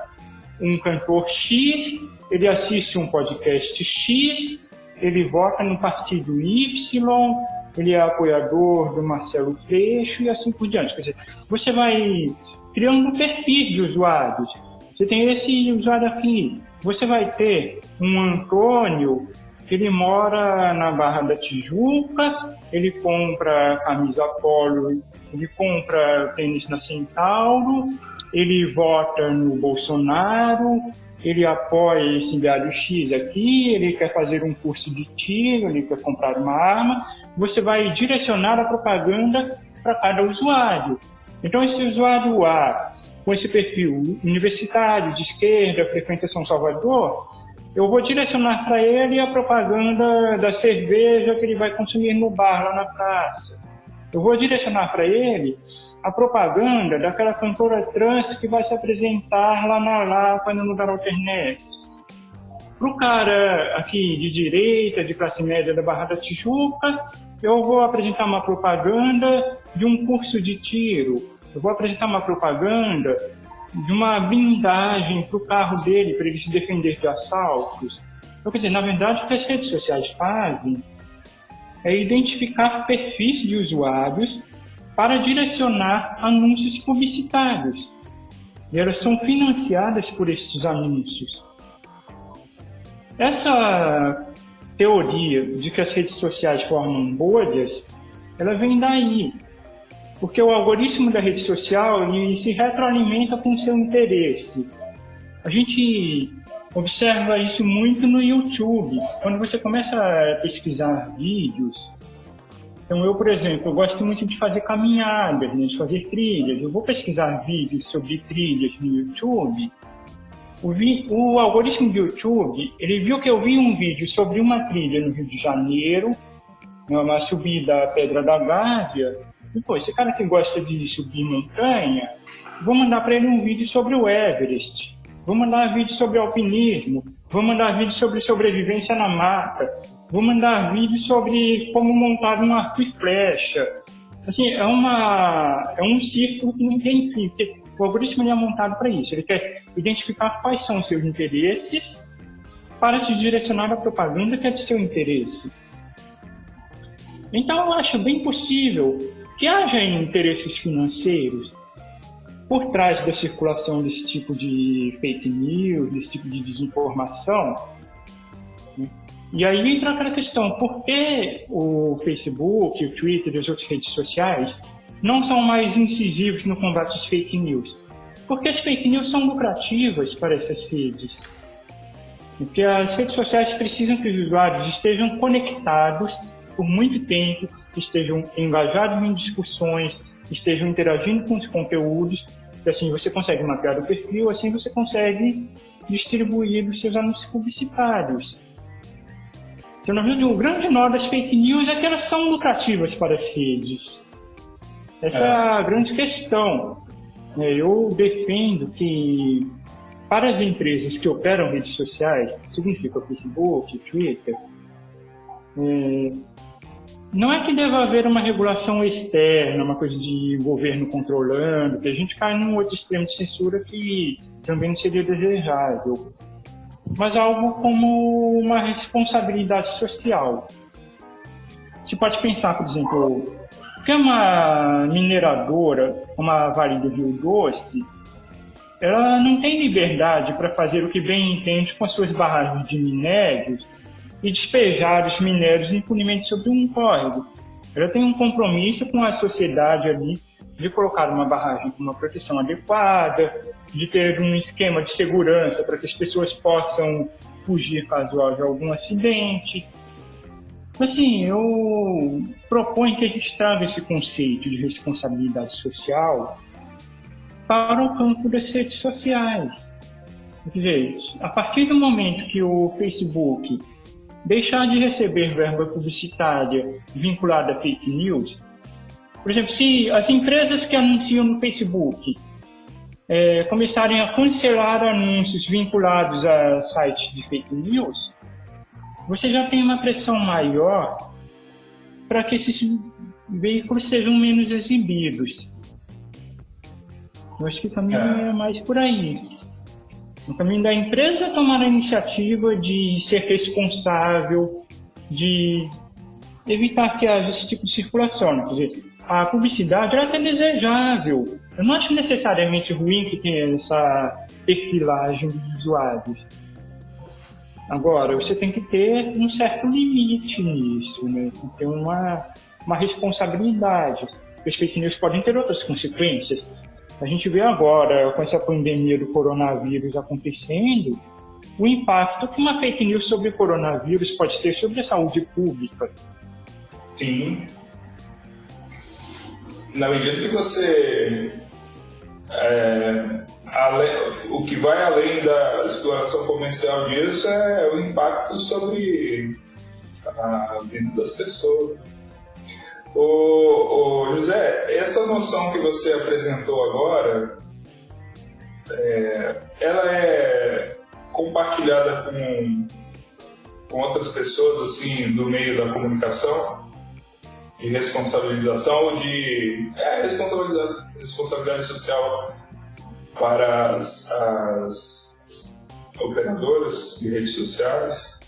um cantor X, ele assiste um podcast X, ele vota no partido Y, ele é apoiador do Marcelo Freixo e assim por diante. Quer dizer, você vai criando perfil de usuários. Você tem esse usuário aqui. Você vai ter um Antônio que ele mora na Barra da Tijuca, ele compra camisa polo, ele compra tênis na Centauro, ele vota no Bolsonaro, ele apoia esse enviado X aqui, ele quer fazer um curso de tiro, ele quer comprar uma arma, você vai direcionar a propaganda para cada usuário. Então, esse usuário A, com esse perfil universitário, de esquerda, frequenta São Salvador, eu vou direcionar para ele a propaganda da cerveja que ele vai consumir no bar lá na praça. Eu vou direcionar para ele a propaganda daquela cantora trans que vai se apresentar lá na Lapa no lugar alternete. Para o cara aqui de direita, de classe média da Barra da Tijuca, eu vou apresentar uma propaganda de um curso de tiro. Eu vou apresentar uma propaganda de uma blindagem para o carro dele, para ele se defender de assaltos. Então, quer dizer, na verdade, o que as redes sociais fazem é identificar perfis de usuários para direcionar anúncios publicitários. E elas são financiadas por esses anúncios. Essa teoria de que as redes sociais formam bolhas, ela vem daí. Porque o algoritmo da rede social ele se retroalimenta com o seu interesse. A gente observa isso muito no YouTube. Quando você começa a pesquisar vídeos, Então, eu, por exemplo, eu gosto muito de fazer caminhadas, né, de fazer trilhas. Eu vou pesquisar vídeos sobre trilhas no YouTube. O, vi, o algoritmo do YouTube, ele viu que eu vi um vídeo sobre uma trilha no Rio de Janeiro, uma subida à Pedra da Gávea. E, pô, esse cara que gosta de subir montanha, vou mandar para ele um vídeo sobre o Everest. Vou mandar vídeo sobre alpinismo. Vou mandar vídeo sobre sobrevivência na mata. Vou mandar vídeo sobre como montar um arco e flecha. Assim, é, uma, é um ciclo que não tem fim. O algoritmo é montado para isso. Ele quer identificar quais são os seus interesses para te direcionar a propaganda que é de seu interesse. Então, eu acho bem possível que haja interesses financeiros por trás da circulação desse tipo de fake news, desse tipo de desinformação. Né? E aí entra aquela questão, por que o Facebook, o Twitter e as outras redes sociais não são mais incisivos no combate às fake news? Porque as fake news são lucrativas para essas redes. Porque as redes sociais precisam que os usuários estejam conectados por muito tempo, estejam engajados em discussões, estejam interagindo com os conteúdos, e assim você consegue mapear o perfil, assim você consegue distribuir os seus anúncios publicitários. Então, na verdade, o grande nó das fake news é que elas são lucrativas para as redes. Essa é, é a grande questão. É, eu defendo que para as empresas que operam redes sociais, significa Facebook, Twitter, é, não é que deva haver uma regulação externa, uma coisa de governo controlando, que a gente cai num outro extremo de censura que também não seria desejável, mas algo como uma responsabilidade social. Você pode pensar, por exemplo, que uma mineradora, uma Vale do Rio Doce, ela não tem liberdade para fazer o que bem entende com as suas barragens de minérios e despejar os minérios impunemente sobre um córrego. Ela tem um compromisso com a sociedade ali de colocar uma barragem com uma proteção adequada, de ter um esquema de segurança para que as pessoas possam fugir caso haja algum acidente. Assim, eu proponho que a gente traga esse conceito de responsabilidade social para o campo das redes sociais. Quer dizer, a partir do momento que o Facebook deixar de receber verba publicitária vinculada a fake news. Por exemplo, se as empresas que anunciam no Facebook é, começarem a cancelar anúncios vinculados a sites de fake news, você já tem uma pressão maior para que esses veículos sejam menos exibidos. Eu acho que também é, é mais por aí. O caminho da empresa é tomar a iniciativa de ser responsável, de evitar que haja esse tipo de circulação. Quer dizer, a publicidade é até desejável. Eu não acho necessariamente ruim que tenha essa perfilagem dos usuários. Agora, você tem que ter um certo limite nisso, né? Tem que ter uma, uma responsabilidade. As fake news podem ter outras consequências. A gente vê agora, com essa pandemia do coronavírus acontecendo, o impacto que uma fake news sobre coronavírus pode ter sobre a saúde pública. Sim. Na medida que você. É, além, o que vai além da exploração comercial disso é o impacto sobre a vida das pessoas. Ô, ô, José, essa noção que você apresentou agora, é, ela é compartilhada com, com outras pessoas, assim, do meio da comunicação? De responsabilização de é, responsabilidade, responsabilidade social para as, as operadoras de redes sociais?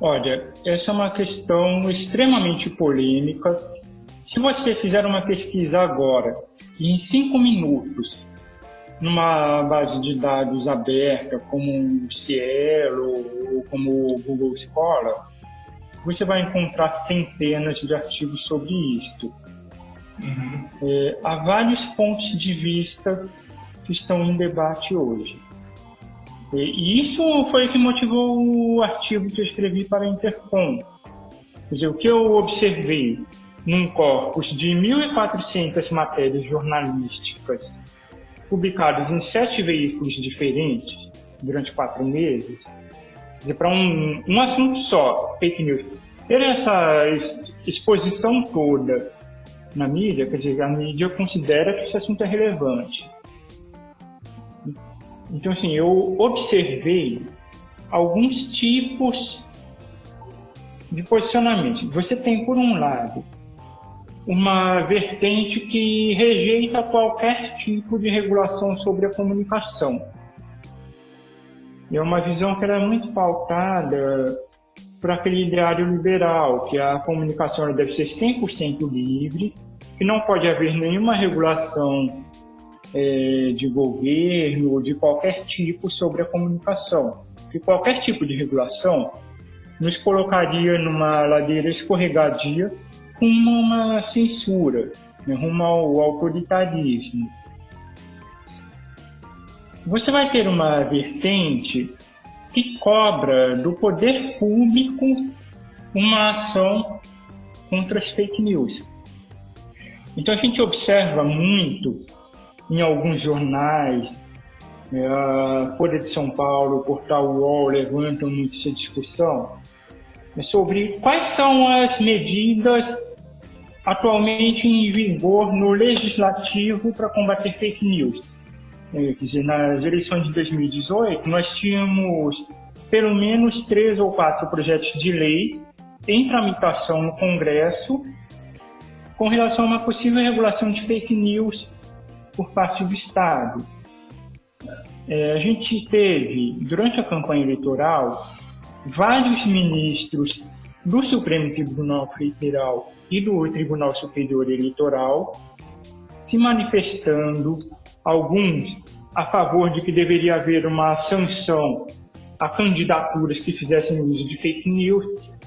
Olha, essa é uma questão extremamente polêmica. Se você fizer uma pesquisa agora, em cinco minutos, numa base de dados aberta, como o Cielo ou como o Google Scholar, você vai encontrar centenas de artigos sobre isto. Uhum. É, há vários pontos de vista que estão em debate hoje. E isso foi o que motivou o artigo que eu escrevi para a Intercom. Quer dizer, o que eu observei num corpus de 1.400 matérias jornalísticas publicadas em sete veículos diferentes durante quatro meses, para um, um assunto só, fake news, ter essa exposição toda na mídia, quer dizer, a mídia considera que esse assunto é relevante. Então, assim, eu observei alguns tipos de posicionamento. Você tem, por um lado, uma vertente que rejeita qualquer tipo de regulação sobre a comunicação. É uma visão que era é muito pautada por aquele ideário liberal, que a comunicação deve ser 100% livre, que não pode haver nenhuma regulação é, de governo ou de qualquer tipo sobre a comunicação. Que qualquer tipo de regulação nos colocaria numa ladeira escorregadia rumo a uma censura, né, rumo ao autoritarismo. Você vai ter uma vertente que cobra do poder público uma ação contra as fake news. Então a gente observa muito em alguns jornais, né, a Folha de São Paulo, o Portal UOL levantam muito essa discussão né, sobre quais são as medidas atualmente em vigor no legislativo para combater fake news. É, nas eleições de 2018, nós tínhamos pelo menos três ou quatro projetos de lei em tramitação no Congresso com relação a uma possível regulação de fake news por parte do Estado. É, a gente teve, durante a campanha eleitoral, vários ministros do Supremo Tribunal Federal e do Tribunal Superior Eleitoral se manifestando alguns a favor de que deveria haver uma sanção a candidaturas que fizessem uso de fake news.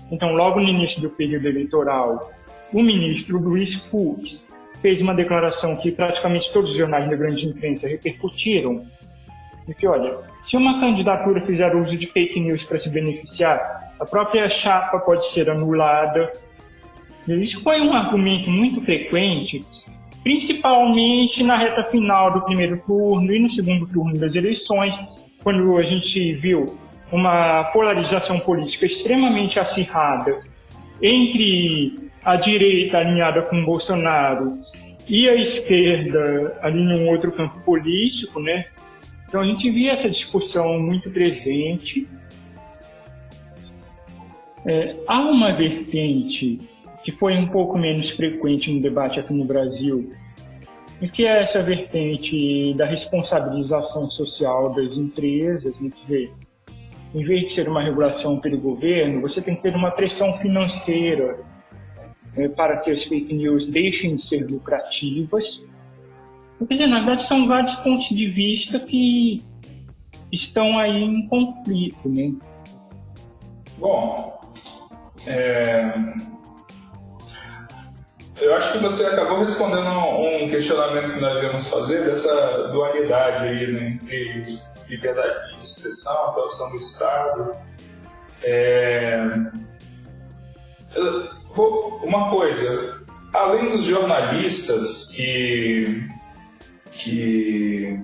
Então, logo no início do período eleitoral, o ministro Luiz Fux fez uma declaração que praticamente todos os jornais da grande imprensa repercutiram, de que, olha, se uma candidatura fizer uso de fake news para se beneficiar, a própria chapa pode ser anulada. Isso foi um argumento muito frequente principalmente na reta final do primeiro turno e no segundo turno das eleições, quando a gente viu uma polarização política extremamente acirrada entre a direita alinhada com Bolsonaro e a esquerda ali num outro campo político, né? Então a gente via essa discussão muito presente. É, há uma vertente que foi um pouco menos frequente no debate aqui no Brasil, e que é essa vertente da responsabilização social das empresas, né? dizer, em vez de ser uma regulação pelo governo, você tem que ter uma pressão financeira né, para que as fake news deixem de ser lucrativas. Quer dizer, na verdade, são vários pontos de vista que estão aí em conflito. Né? Bom, é, eu acho que você acabou respondendo um questionamento que nós íamos fazer dessa dualidade aí né, entre liberdade de expressão, atuação do Estado. É... Uma coisa, além dos jornalistas que, que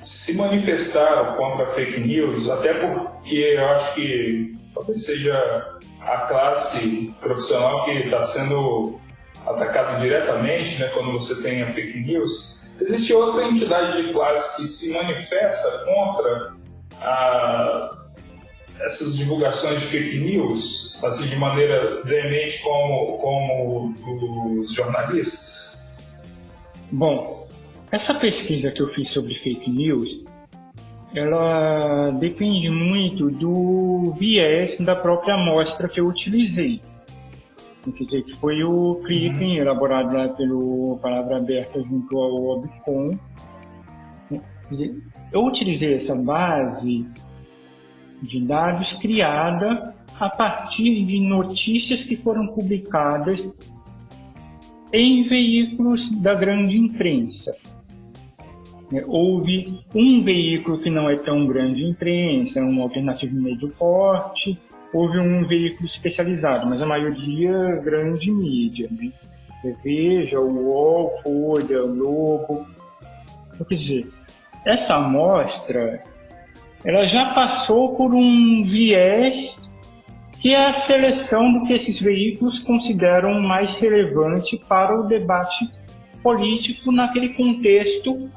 se manifestaram contra fake news, até porque eu acho que talvez seja a classe profissional que está sendo atacado diretamente, né, quando você tem a fake news, existe outra entidade de classe que se manifesta contra a, essas divulgações de fake news, assim, de maneira veemente como, como os jornalistas? Bom, essa pesquisa que eu fiz sobre fake news, ela depende muito do viés da própria amostra que eu utilizei. Quer dizer, que foi o briefing uhum. elaborado lá pelo Palavra Aberta junto ao Obcom. Dizer, eu utilizei essa base de dados criada a partir de notícias que foram publicadas em veículos da grande imprensa. Houve um veículo que não é tão grande imprensa, é uma alternativa médio porte, houve um veículo especializado, mas a maioria grande mídia, né? Veja, o UOL, Folha, Globo. Quer dizer, essa amostra ela já passou por um viés que é a seleção do que esses veículos consideram mais relevante para o debate político naquele contexto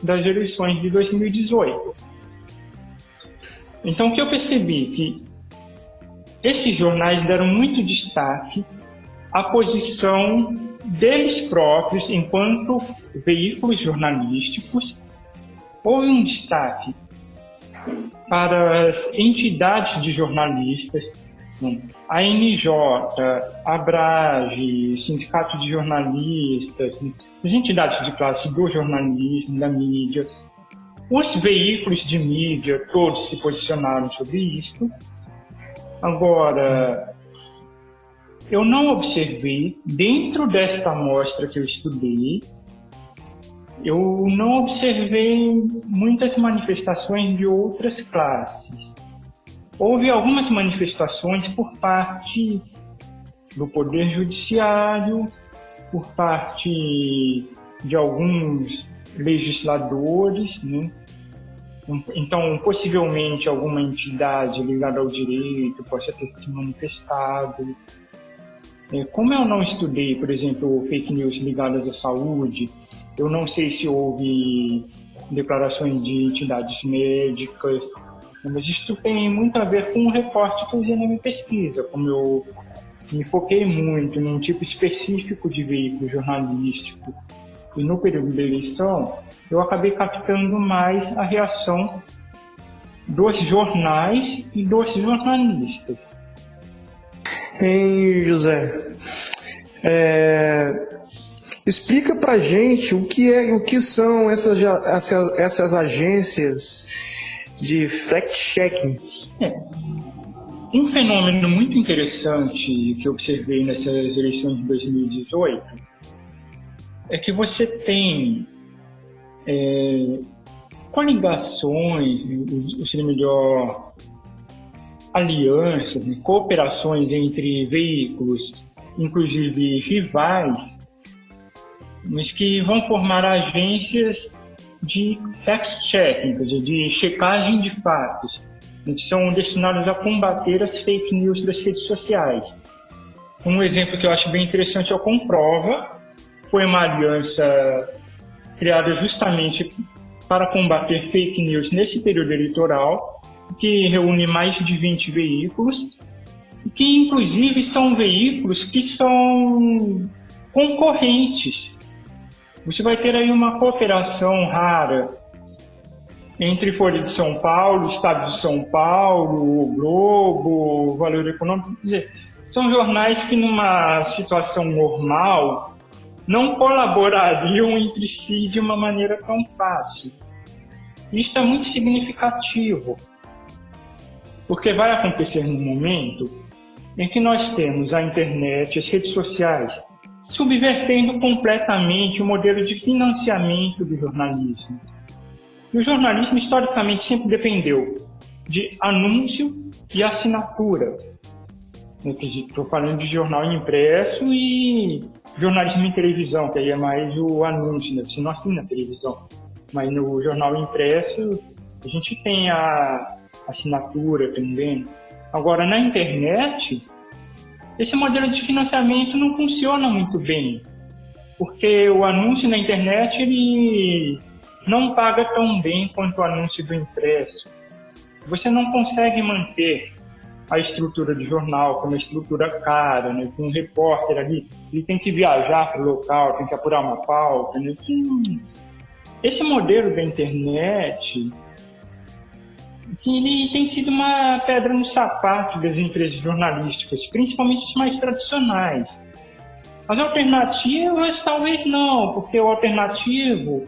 das eleições de 2018. Então, o que eu percebi que esses jornais deram muito destaque à posição deles próprios enquanto veículos jornalísticos. Houve um destaque para as entidades de jornalistas, a NJ, a Brage, Sindicato de Jornalistas, as entidades de classe do jornalismo, da mídia, os veículos de mídia, todos se posicionaram sobre isso. Agora, eu não observei, dentro desta amostra que eu estudei, eu não observei muitas manifestações de outras classes. Houve algumas manifestações por parte do Poder Judiciário, por parte de alguns legisladores, né? Então, possivelmente, alguma entidade ligada ao direito possa ter se manifestado. É, como eu não estudei, por exemplo, fake news ligadas à saúde, eu não sei se houve declarações de entidades médicas, mas isso tem muito a ver com o recorte que eu usei na minha pesquisa, como eu me foquei muito num tipo específico de veículo jornalístico e no período da eleição, eu acabei captando mais a reação dos jornais e dos jornalistas. Hein, José? É, explica pra gente o que, é, o que são essas, essas, essas agências de fact-checking. É. Um fenômeno muito interessante que eu observei nessas eleições de 2018 é que você tem é, coligações, seja melhor, alianças, né, cooperações entre veículos, inclusive rivais, mas que vão formar agências de fact-checking, de checagem de fatos, que são destinadas a combater as fake news das redes sociais. Um exemplo que eu acho bem interessante é o Comprova, foi uma aliança criada justamente para combater fake news nesse período eleitoral, que reúne mais de 20 veículos, que inclusive são veículos que são concorrentes. Você vai ter aí uma cooperação rara entre Folha de São Paulo, Estado de São Paulo, o Globo, o Valor Econômico. Quer dizer, são jornais que numa situação normal não colaborariam entre si de uma maneira tão fácil. Isto é muito significativo, porque vai acontecer num momento em que nós temos a internet, as redes sociais, subvertendo completamente o modelo de financiamento do jornalismo. E o jornalismo, historicamente, sempre dependeu de anúncio e assinatura. Estou falando de jornal impresso e jornalismo em televisão, que aí é mais o anúncio, né? Você não assina na televisão. Mas no jornal impresso, a gente tem a assinatura também. Agora, na internet, esse modelo de financiamento não funciona muito bem. Porque o anúncio na internet, ele não paga tão bem quanto o anúncio do impresso. Você não consegue manter a estrutura de jornal, com uma estrutura cara, né? com um repórter ali, ele tem que viajar para o local, tem que apurar uma pauta. Né? Esse modelo da internet, assim, ele tem sido uma pedra no sapato das empresas jornalísticas, principalmente as mais tradicionais. As alternativas, talvez não, porque o alternativo,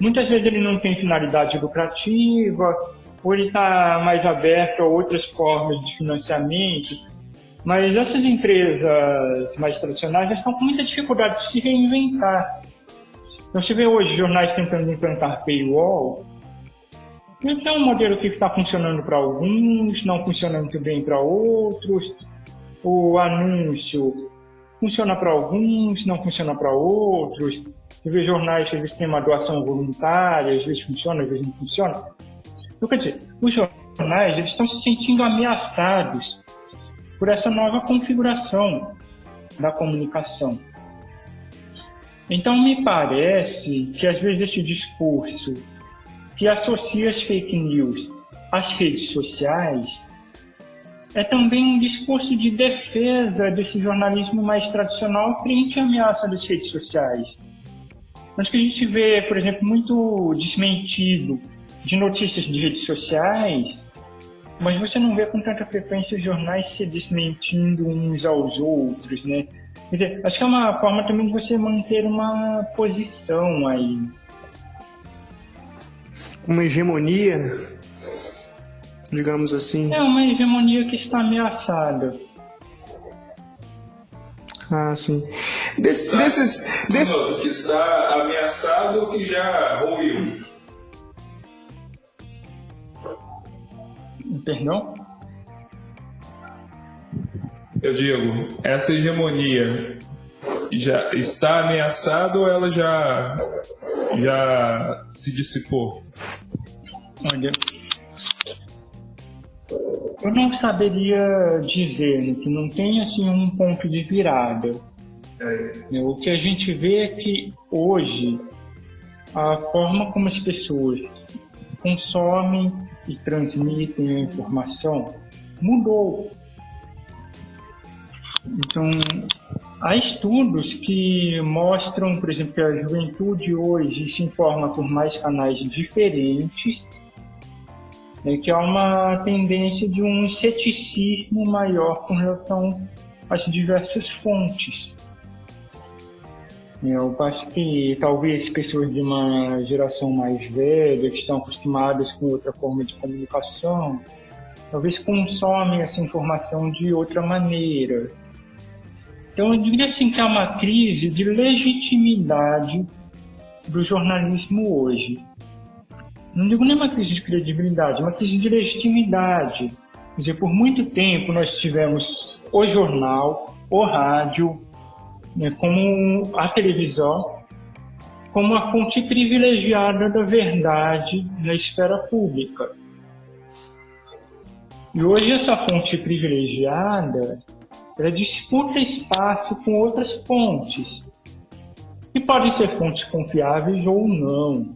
muitas vezes ele não tem finalidade lucrativa, ou ele está mais aberto a outras formas de financiamento, mas essas empresas mais tradicionais já estão com muita dificuldade de se reinventar. Então, você vê hoje jornais tentando implantar paywall, Então, um modelo que está funcionando para alguns, não funciona muito bem para outros. O anúncio funciona para alguns, não funciona para outros. Você vê jornais que às vezes uma doação voluntária, às vezes funciona, às vezes não funciona. Então, quer dizer, os jornais eles estão se sentindo ameaçados por essa nova configuração da comunicação. Então, me parece que às vezes este discurso que associa as fake news às redes sociais é também um discurso de defesa desse jornalismo mais tradicional frente à ameaça das redes sociais. Acho que a gente vê, por exemplo, muito desmentido de notícias de redes sociais, mas você não vê com tanta frequência os jornais se desmentindo uns aos outros, né? Quer dizer, acho que é uma forma também de você manter uma posição aí. Uma hegemonia, digamos assim. É uma hegemonia que está ameaçada. Ah, sim. Des, desses, desses... que está ameaçado ou que já Perdão? Eu digo, essa hegemonia já está ameaçada ou ela já, já se dissipou? Olha, eu não saberia dizer né, que não tem assim um ponto de virada. É. O que a gente vê é que hoje a forma como as pessoas consomem e transmitem a informação mudou. Então, há estudos que mostram, por exemplo, que a juventude hoje se informa por mais canais diferentes é que há uma tendência de um ceticismo maior com relação às diversas fontes. Eu acho que talvez pessoas de uma geração mais velha, que estão acostumadas com outra forma de comunicação, talvez consomem essa informação de outra maneira. Então, eu diria assim que há uma crise de legitimidade do jornalismo hoje não digo nem uma crise de credibilidade, uma crise de legitimidade. Quer dizer, por muito tempo nós tivemos o jornal, o rádio, né, como a televisão, como a fonte privilegiada da verdade na esfera pública. E hoje essa fonte privilegiada ela disputa espaço com outras fontes, que podem ser fontes confiáveis ou não.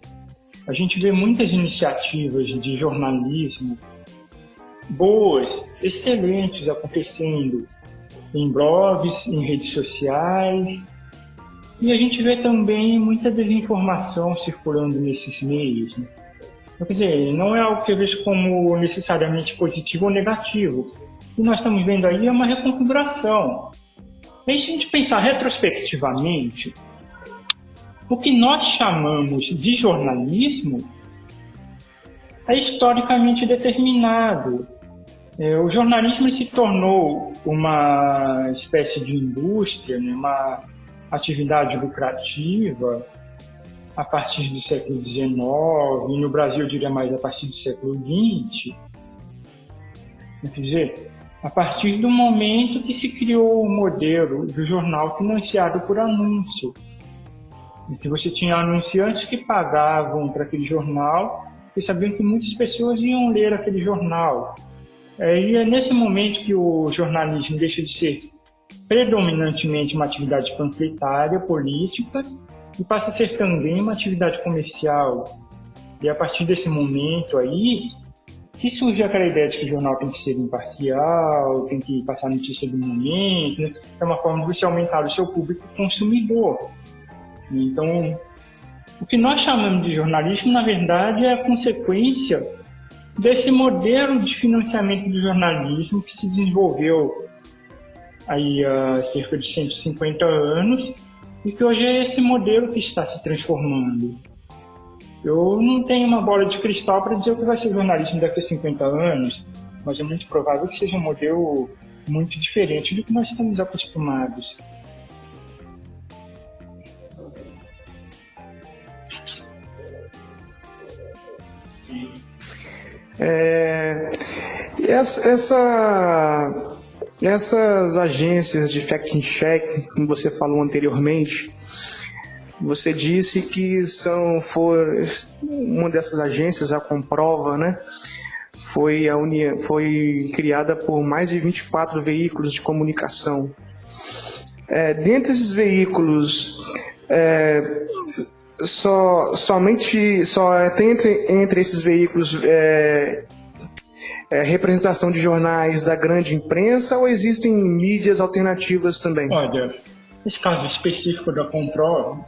A gente vê muitas iniciativas de jornalismo boas, excelentes acontecendo em blogs, em redes sociais. E a gente vê também muita desinformação circulando nesses meios. Né? Então, quer dizer, não é algo que eu vejo como necessariamente positivo ou negativo. O que nós estamos vendo aí é uma reconfiguração. E se a gente pensar retrospectivamente, o que nós chamamos de jornalismo é historicamente determinado. É, o jornalismo se tornou uma espécie de indústria, né, uma atividade lucrativa a partir do século XIX, e no Brasil eu diria mais a partir do século XX. Quer dizer, a partir do momento que se criou o modelo do jornal financiado por anúncio, em que você tinha anunciantes que pagavam para aquele jornal e sabiam que muitas pessoas iam ler aquele jornal. É, e é nesse momento que o jornalismo deixa de ser predominantemente uma atividade panfletária, política, e passa a ser também uma atividade comercial. E a partir desse momento aí, que surge aquela ideia de que o jornal tem que ser imparcial, tem que passar notícia do momento, né? é uma forma de você aumentar o seu público consumidor. Então, o que nós chamamos de jornalismo, na verdade, é a consequência desse modelo de financiamento do jornalismo que se desenvolveu aí há cerca de 150 anos e que hoje é esse modelo que está se transformando. Eu não tenho uma bola de cristal para dizer o que vai ser jornalismo daqui a 50 anos, mas é muito provável que seja um modelo muito diferente do que nós estamos acostumados. É, essa, essa, essas agências de fact-check, como você falou anteriormente, você disse que são for uma dessas agências, a Comprova, né? Foi, a uni, foi criada por mais de 24 veículos de comunicação. É, dentre esses veículos, é, só, somente só tem entre, entre esses veículos é, é, representação de jornais da grande imprensa ou existem mídias alternativas também? Olha, esse caso específico da Comprova.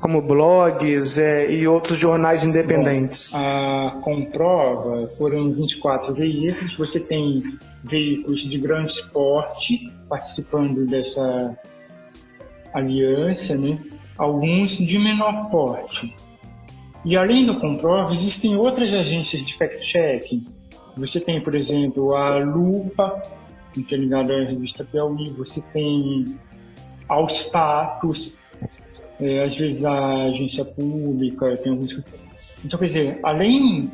Como blogs é, e outros jornais independentes. Bom, a Comprova foram 24 veículos. Você tem veículos de grande porte participando dessa aliança, né? Alguns de menor porte. E além do Comprova, existem outras agências de fact-checking. Você tem, por exemplo, a Lupa, que é ligada à revista Piauí, você tem Aos Fatos, é, às vezes a agência pública, tem alguns. Então, quer dizer, além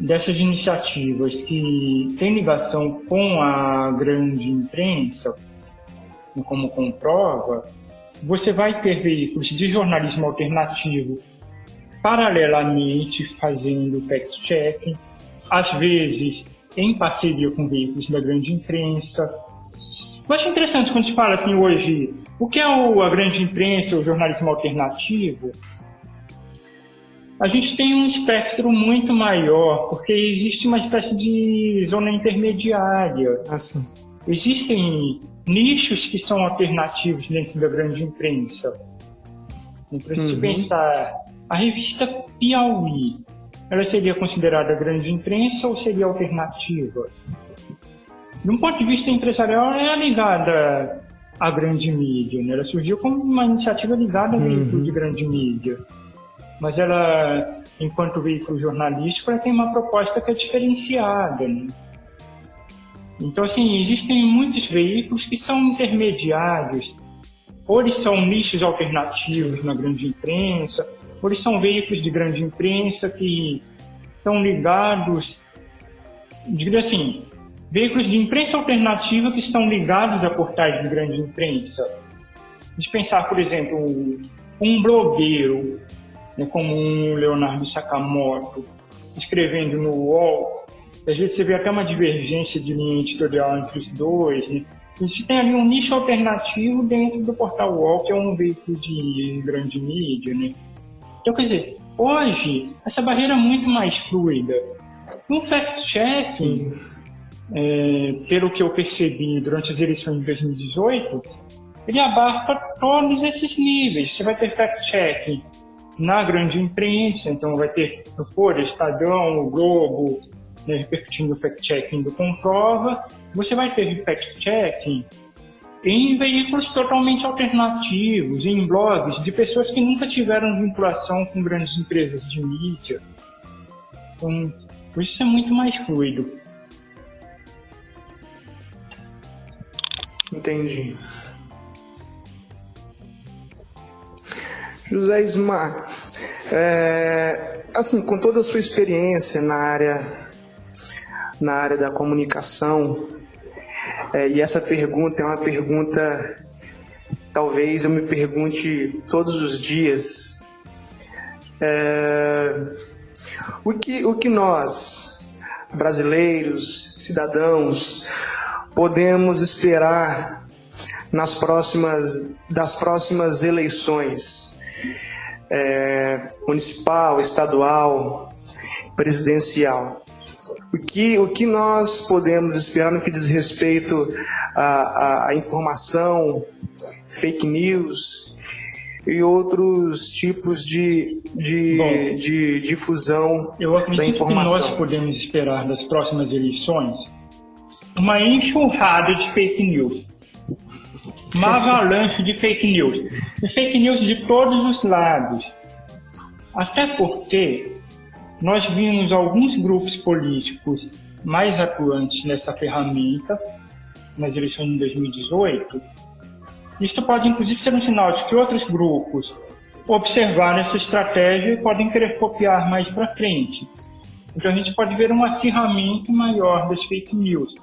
dessas iniciativas que têm ligação com a grande imprensa, como comprova, você vai ter veículos de jornalismo alternativo paralelamente fazendo fact-checking, às vezes em parceria com veículos da grande imprensa. Eu acho interessante quando se fala assim hoje, o que é a grande imprensa, o jornalismo alternativo? A gente tem um espectro muito maior, porque existe uma espécie de zona intermediária. Assim. Existem nichos que são alternativos dentro da grande imprensa. Uhum. se pensar, a revista Piauí, ela seria considerada grande imprensa ou seria alternativa? De um ponto de vista empresarial, ela é ligada à grande mídia. Né? Ela surgiu como uma iniciativa ligada ao uhum. veículo de grande mídia. Mas ela, enquanto veículo jornalístico, ela tem uma proposta que é diferenciada. Né? Então, assim, existem muitos veículos que são intermediários, ou eles são nichos alternativos na grande imprensa, ou eles são veículos de grande imprensa que estão ligados, diria assim, veículos de imprensa alternativa que estão ligados a portais de grande imprensa. Dispensar, por exemplo, um blogueiro, né, como um Leonardo Sakamoto, escrevendo no UOL, às vezes você vê até uma divergência de linha editorial entre os dois. Né? A gente tem ali um nicho alternativo dentro do portal UOL, que é um veículo de grande mídia. Né? Então, quer dizer, hoje, essa barreira é muito mais fluida. Um fact-checking, é, pelo que eu percebi durante as eleições de 2018, ele abarca todos esses níveis. Você vai ter fact-checking na grande imprensa, então vai ter no Folha, Estadão, o Globo, né, repercutindo o fact-checking do Comprova, você vai ter fact-checking em veículos totalmente alternativos, em blogs de pessoas que nunca tiveram vinculação com grandes empresas de mídia. Então, isso é muito mais fluido. Entendi. José Ismar, é, assim, com toda a sua experiência na área na área da comunicação. É, e essa pergunta é uma pergunta, talvez eu me pergunte todos os dias. É, o, que, o que nós, brasileiros, cidadãos, podemos esperar nas próximas, das próximas eleições? É, municipal, estadual, presidencial. O que, o que nós podemos esperar no que diz respeito à, à informação, fake news e outros tipos de, de, Bom, de difusão eu acredito da informação? que nós podemos esperar das próximas eleições uma enxurrada de fake news. Uma avalanche de fake news. E fake news de todos os lados. Até porque nós vimos alguns grupos políticos mais atuantes nessa ferramenta nas eleições de 2018. Isto pode, inclusive, ser um sinal de que outros grupos observaram essa estratégia e podem querer copiar mais para frente. Então a gente pode ver um acirramento maior das fake news.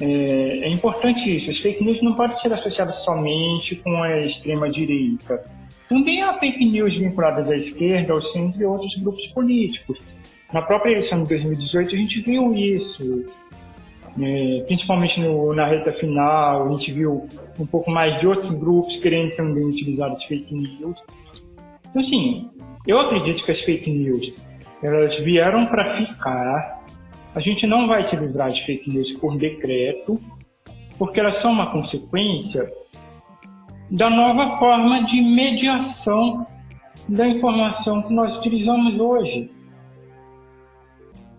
É, é, importante isso. As fake news não podem ser associadas somente com a extrema-direita. Também há fake news vinculadas à esquerda, ao centro e outros grupos políticos. Na própria eleição de 2018 a gente viu isso, é, principalmente no, na reta final, a gente viu um pouco mais de outros grupos querendo também utilizar as fake news. Então, assim, eu acredito que as fake news elas vieram para ficar. A gente não vai se livrar de fake news por decreto, porque elas são uma consequência da nova forma de mediação da informação que nós utilizamos hoje.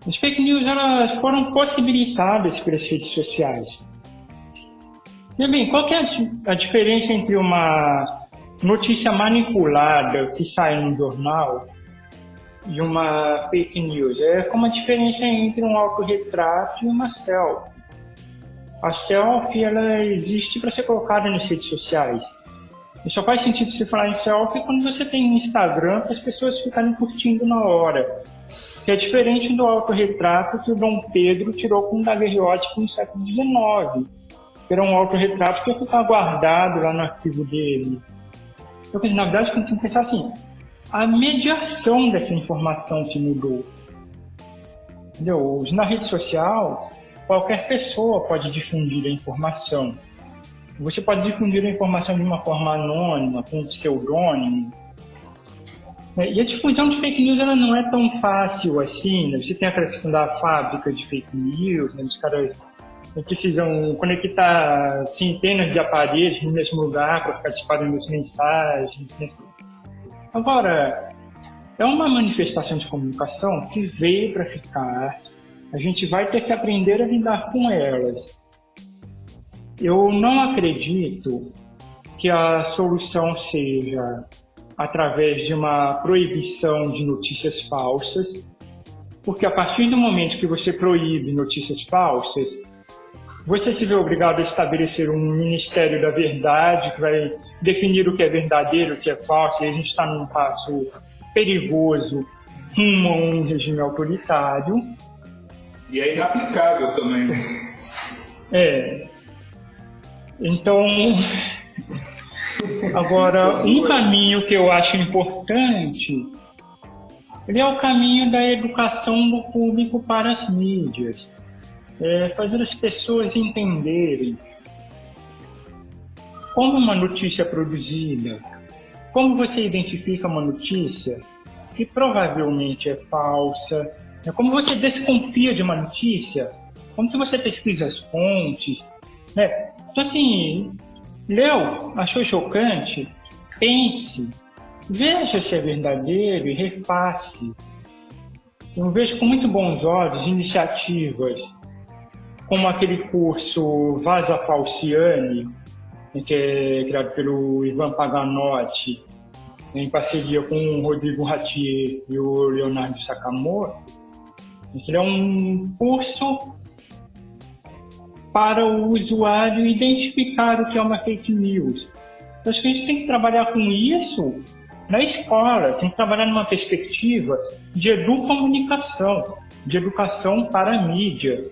As fake news elas foram possibilitadas pelas redes sociais. E bem, qual é a diferença entre uma notícia manipulada que sai no jornal e uma fake news? É como a diferença entre um autorretrato e uma selfie. A selfie ela existe para ser colocada nas redes sociais. E só faz sentido você falar em selfie quando você tem um Instagram para as pessoas ficarem curtindo na hora que é diferente do autorretrato que o Dom Pedro tirou com um daguerreotipo no século XIX, era um autorretrato que ficar guardado lá no arquivo dele. Então, na verdade, tem que pensar assim, a mediação dessa informação que mudou. Entendeu? Na rede social, qualquer pessoa pode difundir a informação. Você pode difundir a informação de uma forma anônima, com um pseudônimo, é, e a difusão de fake news ela não é tão fácil assim. Né? Você tem aquela questão da fábrica de fake news, né? os caras precisam conectar centenas de aparelhos no mesmo lugar para ficar disparando as mensagens. Né? Agora, é uma manifestação de comunicação que veio para ficar. A gente vai ter que aprender a lidar com elas. Eu não acredito que a solução seja através de uma proibição de notícias falsas, porque a partir do momento que você proíbe notícias falsas, você se vê obrigado a estabelecer um Ministério da Verdade que vai definir o que é verdadeiro, o que é falso, e a gente está num passo perigoso rumo a um regime autoritário. E é inaplicável também. É. Então, Agora, um caminho que eu acho importante ele é o caminho da educação do público para as mídias. É fazer as pessoas entenderem como uma notícia é produzida, como você identifica uma notícia que provavelmente é falsa, né? como você desconfia de uma notícia, como que você pesquisa as fontes, né? Então, assim, Leu? Achou chocante? Pense. Veja se é verdadeiro e reface. Eu vejo com muito bons olhos iniciativas como aquele curso Vaza Falciani, que é criado pelo Ivan Paganotti, em parceria com o Rodrigo Ratier e o Leonardo Sakamoto. Ele é um curso para o usuário identificar o que é uma fake news. Então, acho que a gente tem que trabalhar com isso na escola, tem que trabalhar numa perspectiva de educomunicação, de educação para a mídia.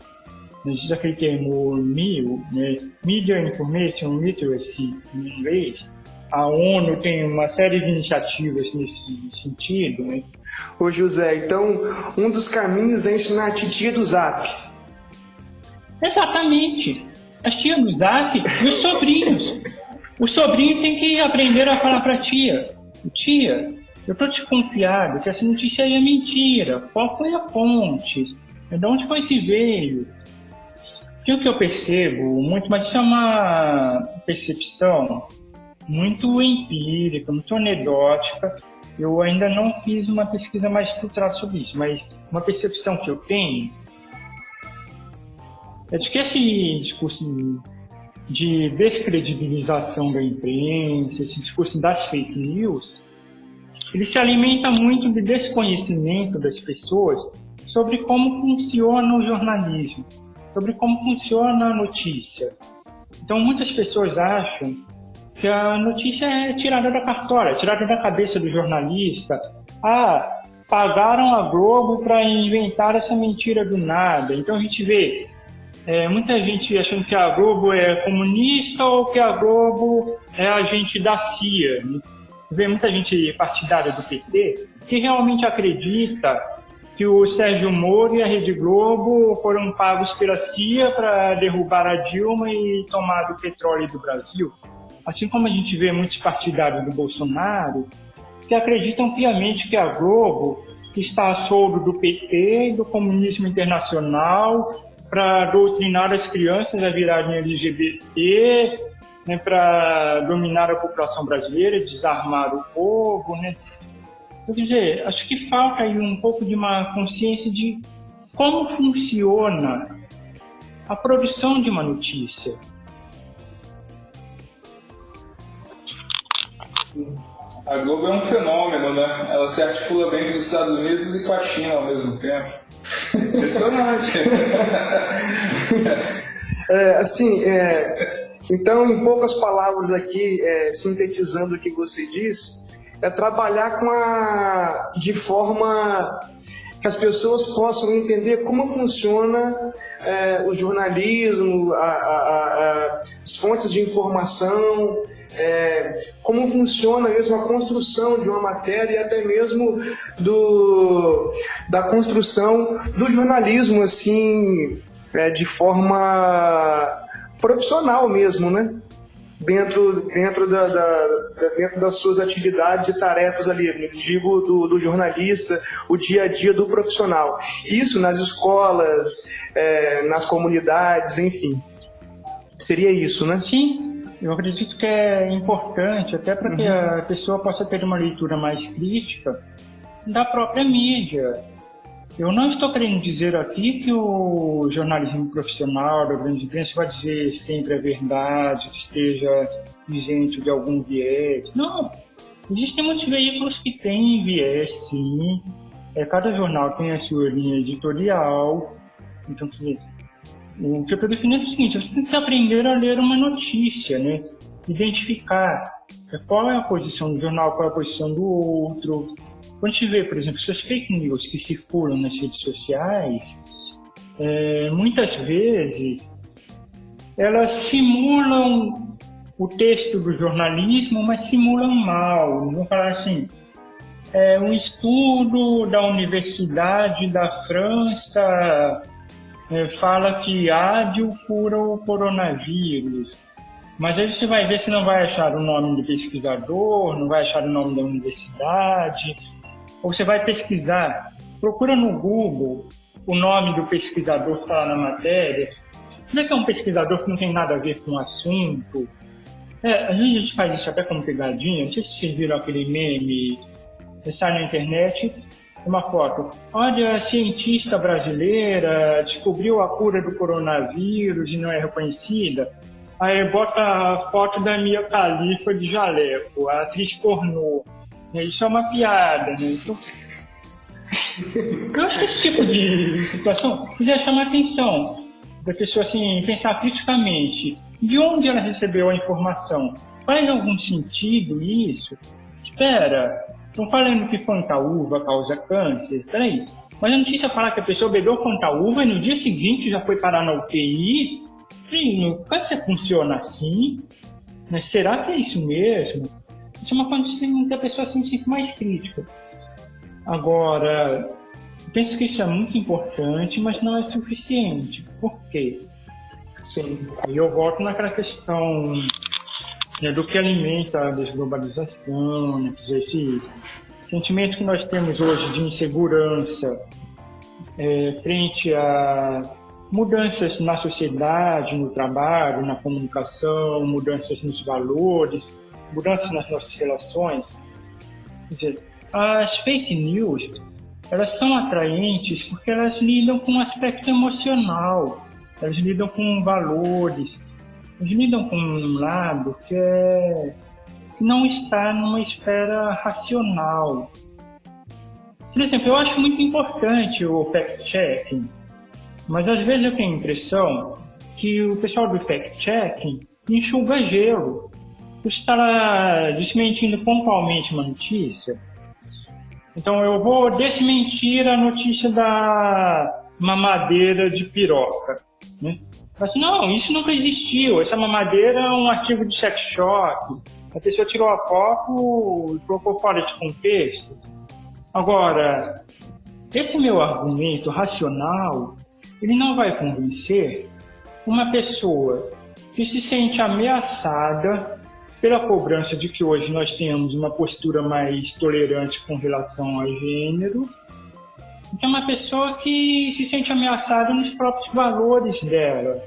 Existe aquele termo MIL, né? Media Information Literacy, em inglês. A ONU tem uma série de iniciativas nesse sentido. Né? Ô José, então um dos caminhos é ensinar a titia do Zap Exatamente. As tias do zap e os sobrinhos. O sobrinho tem que aprender a falar para a tia: Tia, eu tô desconfiado que essa notícia aí é mentira. Qual foi a fonte? De onde foi que veio? o que eu percebo muito, mas isso é uma percepção muito empírica, muito anedótica. Eu ainda não fiz uma pesquisa mais estruturada sobre isso, mas uma percepção que eu tenho é de que esse discurso de descredibilização da imprensa, esse discurso das fake news, ele se alimenta muito de desconhecimento das pessoas sobre como funciona o jornalismo, sobre como funciona a notícia. Então, muitas pessoas acham que a notícia é tirada da cartola, tirada da cabeça do jornalista. Ah, pagaram a Globo para inventar essa mentira do nada. Então a gente vê é, muita gente achando que a Globo é comunista ou que a Globo é agente da CIA. Vê muita gente partidária do PT que realmente acredita que o Sérgio Moro e a Rede Globo foram pagos pela CIA para derrubar a Dilma e tomar o petróleo do Brasil. Assim como a gente vê muitos partidários do Bolsonaro que acreditam piamente que a Globo está a soldo do PT do comunismo internacional para doutrinar as crianças a virarem LGBT, né, para dominar a população brasileira, desarmar o povo, né? Quer dizer, acho que falta aí um pouco de uma consciência de como funciona a produção de uma notícia. A Globo é um fenômeno, né? Ela se articula bem com os Estados Unidos e com a China ao mesmo tempo. Impressionante. é, assim, é, então, em poucas palavras aqui, é, sintetizando o que você disse, é trabalhar com a, de forma que as pessoas possam entender como funciona é, o jornalismo, a, a, as fontes de informação, é, como funciona mesmo a construção de uma matéria e até mesmo do, da construção do jornalismo assim é, de forma profissional mesmo, né? Dentro, dentro, da, da, dentro das suas atividades e tarefas ali, digo do, do jornalista, o dia a dia do profissional. Isso nas escolas, é, nas comunidades, enfim. Seria isso, né? Sim, eu acredito que é importante, até para que uhum. a pessoa possa ter uma leitura mais crítica da própria mídia. Eu não estou querendo dizer aqui que o jornalismo profissional da grande imprensa vai dizer sempre a verdade, que esteja isento de algum viés. Não, existem muitos veículos que têm viés, sim. É, cada jornal tem a sua linha editorial. Então, quer dizer, o que eu estou definindo é o seguinte: você tem que aprender a ler uma notícia, né? Identificar qual é a posição do jornal, qual é a posição do outro. Quando a gente vê, por exemplo, essas fake news que circulam nas redes sociais, é, muitas vezes elas simulam o texto do jornalismo, mas simulam mal. Vamos falar assim, é um estudo da Universidade da França fala que ádio cura o coronavírus. Mas aí você vai ver se não vai achar o nome do pesquisador, não vai achar o nome da universidade, ou você vai pesquisar, procura no Google o nome do pesquisador que está na matéria. Como é que é um pesquisador que não tem nada a ver com o assunto? É, a gente faz isso até como pegadinha, não sei se vocês viram aquele meme que sai na internet, uma foto. Olha, a cientista brasileira descobriu a cura do coronavírus e não é reconhecida. Aí bota a foto da Mia Khalifa de jaleco, a atriz pornô. Isso é uma piada, né? Então, eu acho que esse tipo de situação quiser chamar a atenção da pessoa assim, pensar criticamente de onde ela recebeu a informação. Faz algum sentido isso? Espera, Estão falando que uva causa câncer. Peraí. Mas a notícia fala que a pessoa bebeu uva e no dia seguinte já foi parar na UTI. Sim, o câncer funciona assim. Mas será que é isso mesmo? Isso é uma condição que a pessoa se sente mais crítica. Agora, penso que isso é muito importante, mas não é suficiente. Por quê? Sim. E eu volto naquela questão né, do que alimenta a desglobalização, né, esse sentimento que nós temos hoje de insegurança é, frente a mudanças na sociedade, no trabalho, na comunicação, mudanças nos valores, mudanças nas nossas relações. Quer dizer, as fake news elas são atraentes porque elas lidam com um aspecto emocional, elas lidam com valores, eles lidam com um lado que, é, que não está numa esfera racional. Por exemplo, eu acho muito importante o fact-checking, mas às vezes eu tenho a impressão que o pessoal do fact-checking enxuga gelo. você está desmentindo pontualmente uma notícia. Então eu vou desmentir a notícia da mamadeira de piroca. Né? Mas não, isso nunca existiu. Essa mamadeira é um artigo de sex shop. A pessoa tirou a foto e colocou fora de contexto. Agora, esse meu argumento racional, ele não vai convencer uma pessoa que se sente ameaçada pela cobrança de que hoje nós temos uma postura mais tolerante com relação ao gênero, que é uma pessoa que se sente ameaçada nos próprios valores dela.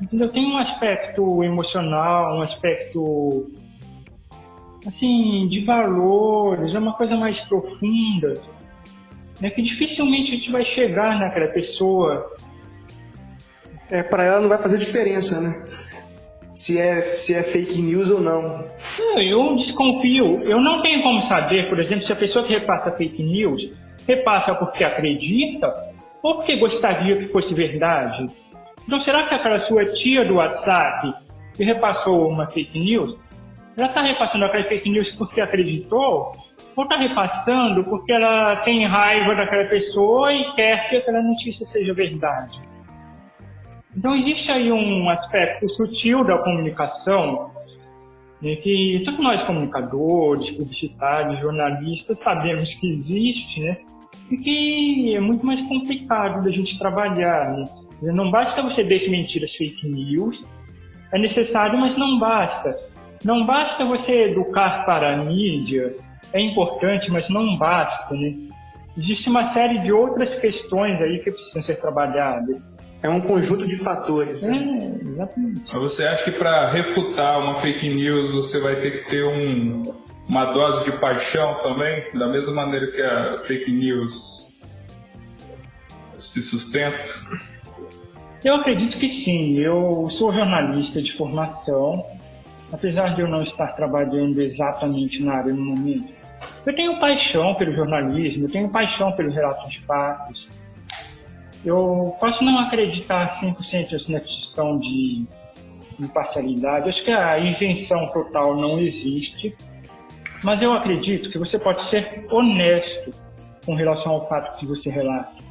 Entendeu? Tem um aspecto emocional, um aspecto assim de valores, é uma coisa mais profunda, né, que dificilmente a gente vai chegar naquela pessoa. É, para ela não vai fazer diferença, né? se é, se é fake news ou não. Eu desconfio. Eu não tenho como saber, por exemplo, se a pessoa que repassa fake news repassa porque acredita ou porque gostaria que fosse verdade. Então, será que aquela sua tia do WhatsApp que repassou uma fake news, ela está repassando aquela fake news porque acreditou? Ou está repassando porque ela tem raiva daquela pessoa e quer que aquela notícia seja verdade? Então, existe aí um aspecto sutil da comunicação né, que tanto nós comunicadores, publicitários, jornalistas sabemos que existe, né? E que é muito mais complicado da gente trabalhar, né? Não basta você desmentir as fake news, é necessário, mas não basta. Não basta você educar para a mídia, é importante, mas não basta, né? Existe uma série de outras questões aí que precisam ser trabalhadas. É um conjunto de fatores. Né? É, exatamente. Você acha que para refutar uma fake news você vai ter que ter um, uma dose de paixão também? Da mesma maneira que a fake news se sustenta? Eu acredito que sim. Eu sou jornalista de formação, apesar de eu não estar trabalhando exatamente na área no momento. Eu tenho paixão pelo jornalismo, eu tenho paixão pelos relatos de fatos eu posso não acreditar 100% na questão de imparcialidade. Acho que a isenção total não existe, mas eu acredito que você pode ser honesto com relação ao fato que você relata.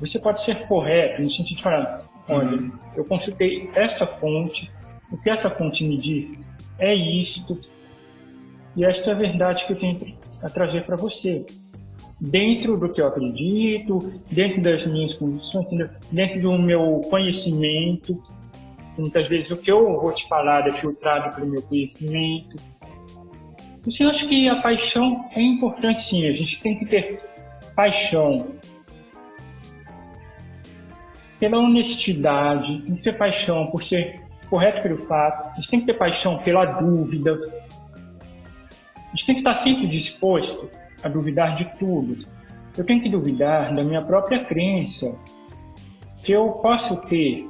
Você pode ser correto no sentido de falar, olha, uhum. eu consultei essa fonte, o que essa fonte me diz é isto, e esta é a verdade que eu tenho a trazer para você dentro do que eu acredito, dentro das minhas condições, dentro do meu conhecimento. Muitas vezes o que eu vou te falar é filtrado pelo meu conhecimento. Assim, eu acho que a paixão é importante sim, a gente tem que ter paixão. Pela honestidade, tem que ter paixão por ser correto pelo fato, a gente tem que ter paixão pela dúvida, a gente tem que estar sempre disposto a duvidar de tudo. Eu tenho que duvidar da minha própria crença, que eu posso ter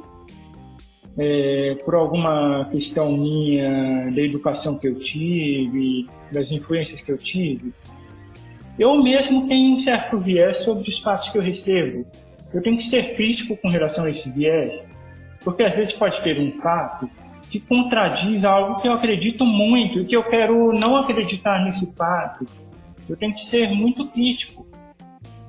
é, por alguma questão minha da educação que eu tive, das influências que eu tive. Eu mesmo tenho um certo viés sobre os fatos que eu recebo. Eu tenho que ser crítico com relação a esse viés, porque às vezes pode ter um fato que contradiz algo que eu acredito muito e que eu quero não acreditar nesse fato eu tenho que ser muito crítico.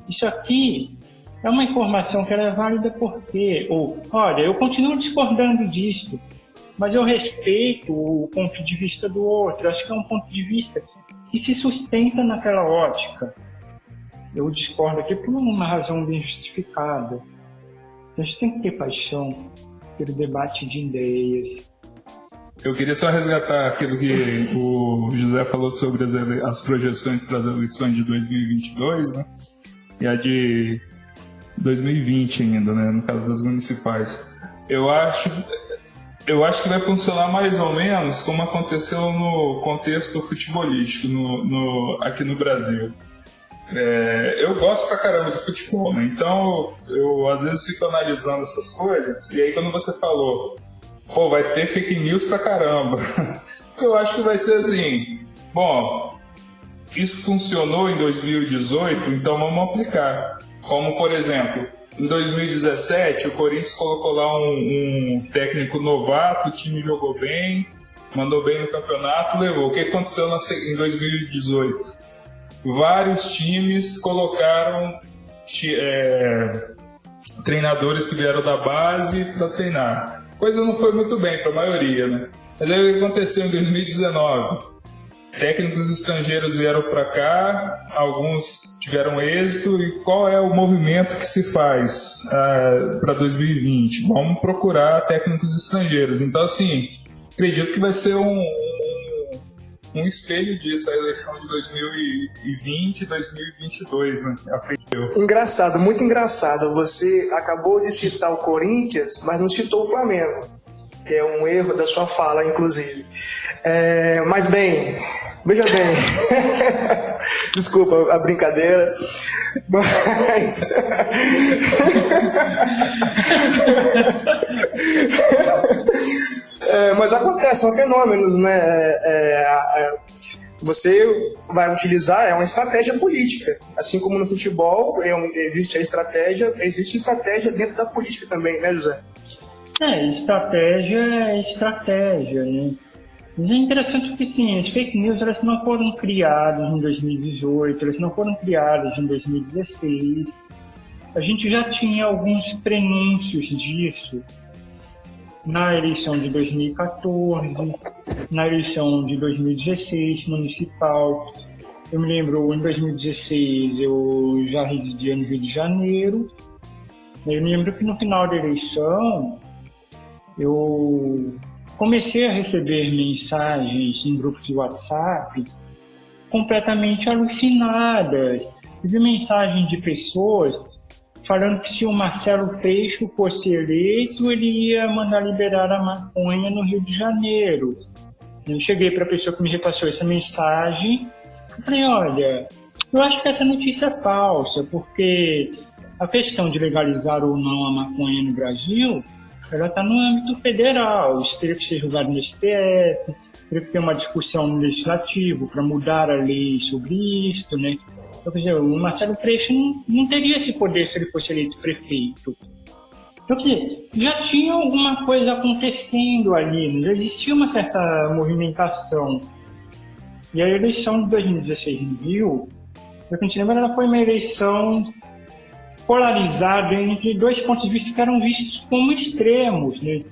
Isso aqui é uma informação que é válida porque, ou, olha, eu continuo discordando disso, mas eu respeito o ponto de vista do outro. Acho que é um ponto de vista que se sustenta naquela ótica. Eu discordo aqui por uma razão bem justificada. A gente tem que ter paixão pelo debate de ideias, eu queria só resgatar aquilo que o José falou sobre as, as projeções para as eleições de 2022, né? E a de 2020 ainda, né? No caso das municipais. Eu acho, eu acho que vai funcionar mais ou menos como aconteceu no contexto futebolístico no, no aqui no Brasil. É, eu gosto pra caramba de futebol, né? Então eu às vezes fico analisando essas coisas, e aí quando você falou pô, vai ter fake news pra caramba. Eu acho que vai ser assim, bom, isso funcionou em 2018, então vamos aplicar. Como, por exemplo, em 2017, o Corinthians colocou lá um, um técnico novato, o time jogou bem, mandou bem no campeonato, levou. O que aconteceu em 2018? Vários times colocaram é, treinadores que vieram da base para treinar. Coisa não foi muito bem para a maioria, né? Mas aí o que aconteceu em 2019? Técnicos estrangeiros vieram para cá, alguns tiveram êxito, e qual é o movimento que se faz ah, para 2020? Vamos procurar técnicos estrangeiros. Então, assim, acredito que vai ser um, um, um espelho disso, a eleição de 2020 e 2022, né? Acredito. Engraçado, muito engraçado. Você acabou de citar o Corinthians, mas não citou o Flamengo, que é um erro da sua fala, inclusive. É, mas bem, veja bem, desculpa a brincadeira, mas. é, mas acontece, são fenômenos, né? É, é, é, você vai utilizar é uma estratégia política, assim como no futebol é existe a estratégia, existe estratégia dentro da política também, né, José? É, estratégia é estratégia, né? Mas é interessante porque, sim, as fake news elas não foram criadas em 2018, elas não foram criadas em 2016. A gente já tinha alguns prenúncios disso na eleição de 2014, na eleição de 2016 municipal. Eu me lembro, em 2016 eu já residia no Rio de Janeiro. Eu me lembro que no final da eleição eu comecei a receber mensagens em grupos de WhatsApp completamente alucinadas. Vi mensagens de pessoas falando que se o Marcelo Freixo fosse eleito, ele ia mandar liberar a maconha no Rio de Janeiro. Eu cheguei para a pessoa que me repassou essa mensagem e falei, olha, eu acho que essa notícia é falsa, porque a questão de legalizar ou não a maconha no Brasil ela está no âmbito federal, isso teria que ser julgado no STF, teria que ter uma discussão no legislativo para mudar a lei sobre isso, né? Então, quer dizer, o Marcelo Freixo não, não teria esse poder se ele fosse eleito prefeito. Então, quer dizer, já tinha alguma coisa acontecendo ali, né? já existia uma certa movimentação. E a eleição de 2016 no Rio, eu continuo lembrando, ela foi uma eleição polarizado entre dois pontos de vista que eram vistos como extremos. Né?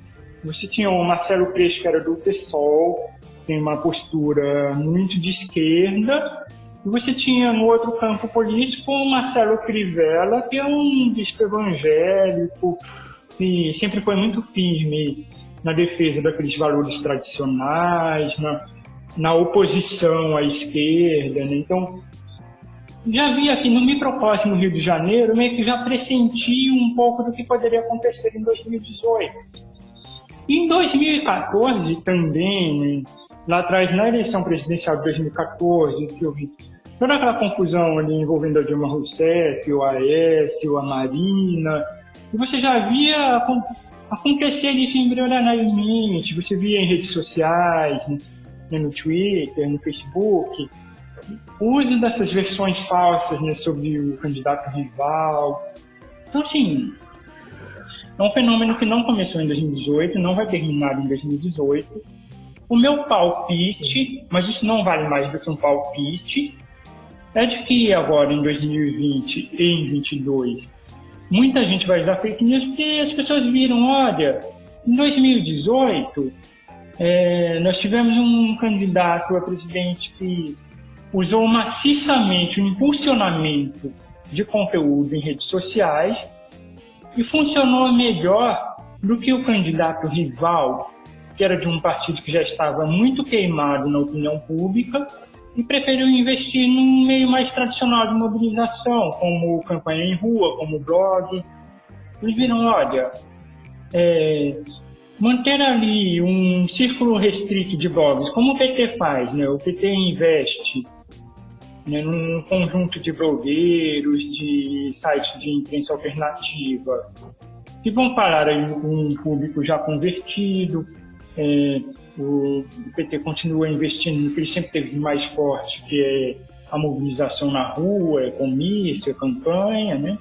Você tinha o Marcelo Freixo, que era do PSOL, tem uma postura muito de esquerda, e você tinha no outro campo político o Marcelo Crivella, que é um bispo evangélico, e sempre foi muito firme na defesa daqueles valores tradicionais, na, na oposição à esquerda. Né? Então, já vi aqui no microcosmo no Rio de Janeiro, meio que já pressenti um pouco do que poderia acontecer em 2018. Em 2014 também, lá atrás na eleição presidencial de 2014, que eu vi toda aquela confusão ali envolvendo a Dilma Rousseff, o Aécio, a Marina, e você já via acontecer isso embrionariamente, você via em redes sociais, né, no Twitter, no Facebook, uso dessas versões falsas né, sobre o candidato rival. Então, assim, é um fenômeno que não começou em 2018, não vai terminar em 2018. O meu palpite, mas isso não vale mais do que um palpite, é de que agora em 2020 e em 2022 muita gente vai usar fake news porque as pessoas viram, olha, em 2018 é, nós tivemos um candidato a presidente que usou maciçamente o impulsionamento de conteúdo em redes sociais e funcionou melhor do que o candidato rival, que era de um partido que já estava muito queimado na opinião pública e preferiu investir num meio mais tradicional de mobilização, como campanha em rua, como blog. Eles viram, olha, é, manter ali um círculo restrito de blogs, como o PT faz, né? O PT investe né, num conjunto de blogueiros, de sites de imprensa alternativa, que vão parar aí um público já convertido. É, o, PT continua investindo no que ele sempre teve mais forte, que é a mobilização na rua, é comício, é campanha, né?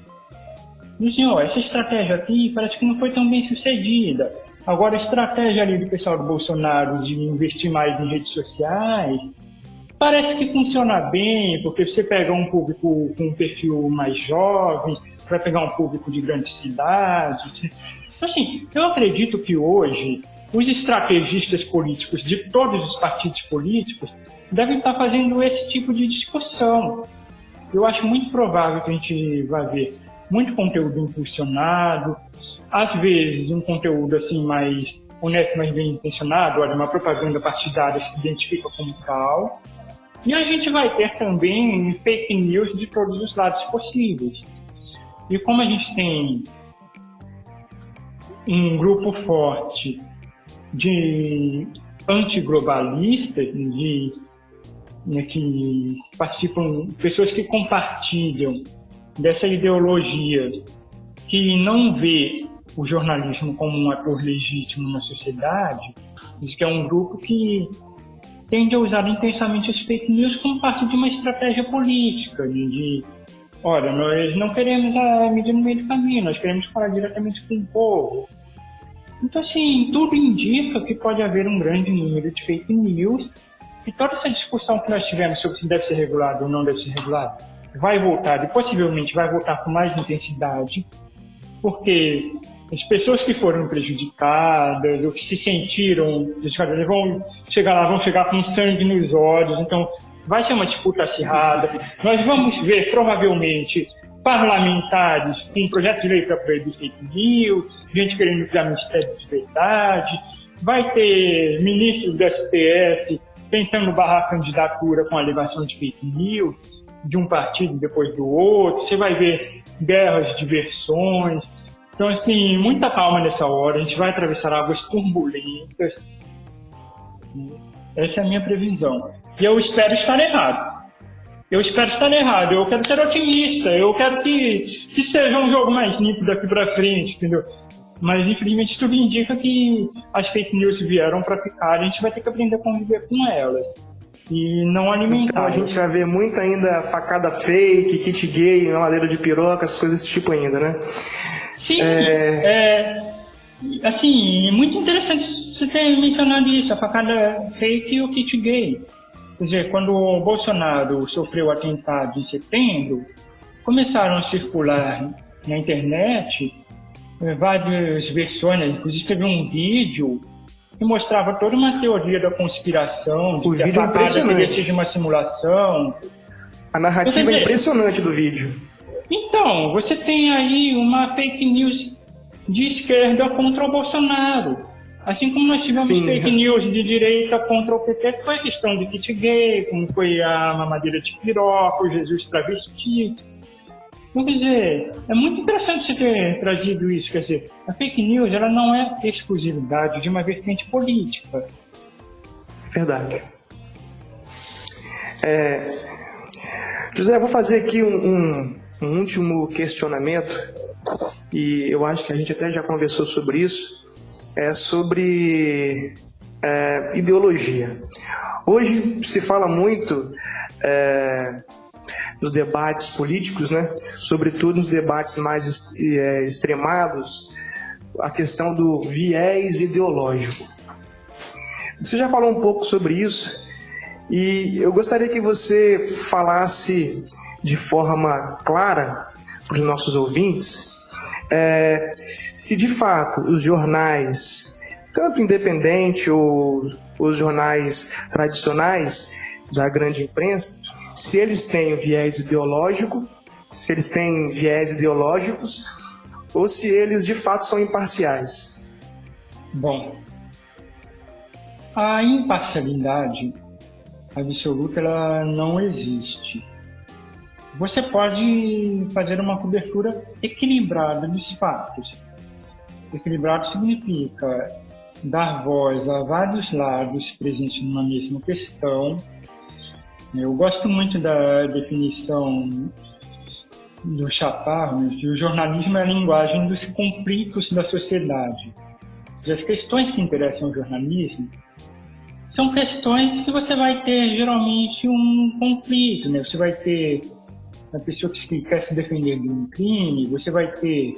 E ó, essa estratégia aqui parece que não foi tão bem sucedida. Agora, a estratégia ali do pessoal do Bolsonaro de investir mais em redes sociais parece que funciona bem, porque você pega um público com um perfil mais jovem, vai pegar um público de grandes cidades. Então, assim, eu acredito que hoje os estrategistas políticos de todos os partidos políticos devem estar fazendo esse tipo de discussão. Eu acho muito provável que a gente vai ver muito conteúdo impulsionado, às vezes um conteúdo assim mais honesto, mais bem intencionado, olha, uma propaganda partidária se identifica como tal. E a gente vai ter também fake news de todos os lados possíveis. E como a gente tem um grupo forte de antiglobalistas, de né, que participam, pessoas que compartilham dessa ideologia que não vê o jornalismo como um ator legítimo na sociedade, diz que é um grupo que tende a usar intensamente as fake news como parte de uma estratégia política, de, de olha, nós não queremos a mídia no meio do caminho, nós queremos falar diretamente com o povo. Então, assim, tudo indica que pode haver um grande número de fake news e toda essa discussão que nós tivemos sobre se deve ser regulado ou não deve ser regulado vai voltar e possivelmente vai voltar com mais intensidade, porque as pessoas que foram prejudicadas ou que se sentiram prejudicadas vão chegar lá, vão chegar com sangue nos olhos, então vai ser uma disputa acirrada. Nós vamos ver, provavelmente, parlamentares com um projeto de lei para proibir fake news, gente querendo criar ministério de verdade, vai ter ministros do STF tentando barrar candidatura com alegação de fake news, de um partido depois do outro, você vai ver guerras de versões. Então, assim, muita calma nessa hora, a gente vai atravessar águas turbulentas. Essa é a minha previsão. E eu espero estar errado. Eu espero estar errado, eu quero ser otimista, eu quero que, que seja um jogo mais limpo daqui para frente, entendeu? Mas infelizmente tudo indica que as fake news vieram para ficar, a gente vai ter que aprender a conviver com elas e não alimentar. Então a gente vai ver muito ainda facada fake, kit gay, madeira de piroca, essas coisas desse tipo ainda, né? Sim, é... é assim, é muito interessante você ter mencionado isso, a facada fake e o kit gay. Quer dizer, quando o Bolsonaro sofreu o atentado em setembro, começaram a circular na internet eh, várias versões, inclusive teve um vídeo que mostrava toda uma teoria da conspiração, de o que vídeo a é impressionante. seja uma simulação. A narrativa é impressionante do vídeo. Então, você tem aí uma fake news de esquerda contra o Bolsonaro. Assim como nós tivemos Sim. fake news de direita contra o PT, que foi a questão de kit gay, como foi a mamadeira de piroca, o Jesus travesti. Então, quer dizer, é muito interessante você ter trazido isso. Quer dizer, a fake news ela não é exclusividade de uma vertente política. Verdade. É... José, vou fazer aqui um, um, um último questionamento, e eu acho que a gente até já conversou sobre isso é sobre é, ideologia. Hoje se fala muito é, nos debates políticos, né? sobretudo nos debates mais é, extremados, a questão do viés ideológico. Você já falou um pouco sobre isso e eu gostaria que você falasse de forma clara para os nossos ouvintes é, se de fato os jornais, tanto independente ou os jornais tradicionais da grande imprensa, se eles têm viés ideológico, se eles têm viés ideológicos ou se eles de fato são imparciais. Bom, a imparcialidade absoluta ela não existe. Você pode fazer uma cobertura equilibrada dos fatos. Equilibrado significa dar voz a vários lados presentes numa mesma questão. Eu gosto muito da definição do Chaparro, que o jornalismo é a linguagem dos conflitos da sociedade. E as questões que interessam ao jornalismo são questões que você vai ter geralmente um conflito, né? Você vai ter a pessoa que quer se defender de um crime, você vai ter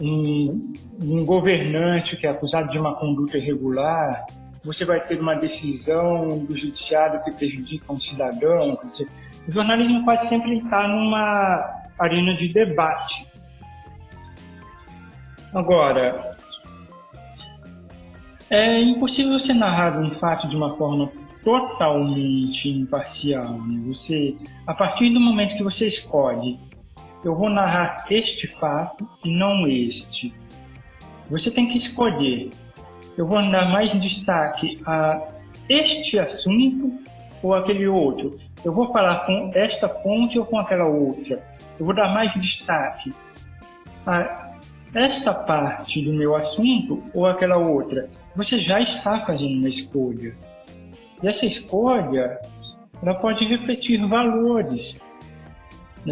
um, um governante que é acusado de uma conduta irregular, você vai ter uma decisão do judiciário que prejudica um cidadão. Dizer, o jornalismo quase sempre está numa arena de debate. Agora, é impossível você narrar um fato de uma forma totalmente imparcial. Né? Você, a partir do momento que você escolhe, eu vou narrar este fato e não este. Você tem que escolher. Eu vou dar mais destaque a este assunto ou aquele outro. Eu vou falar com esta fonte ou com aquela outra. Eu vou dar mais destaque a esta parte do meu assunto ou aquela outra. Você já está fazendo uma escolha. E essa escolha, ela pode refletir valores.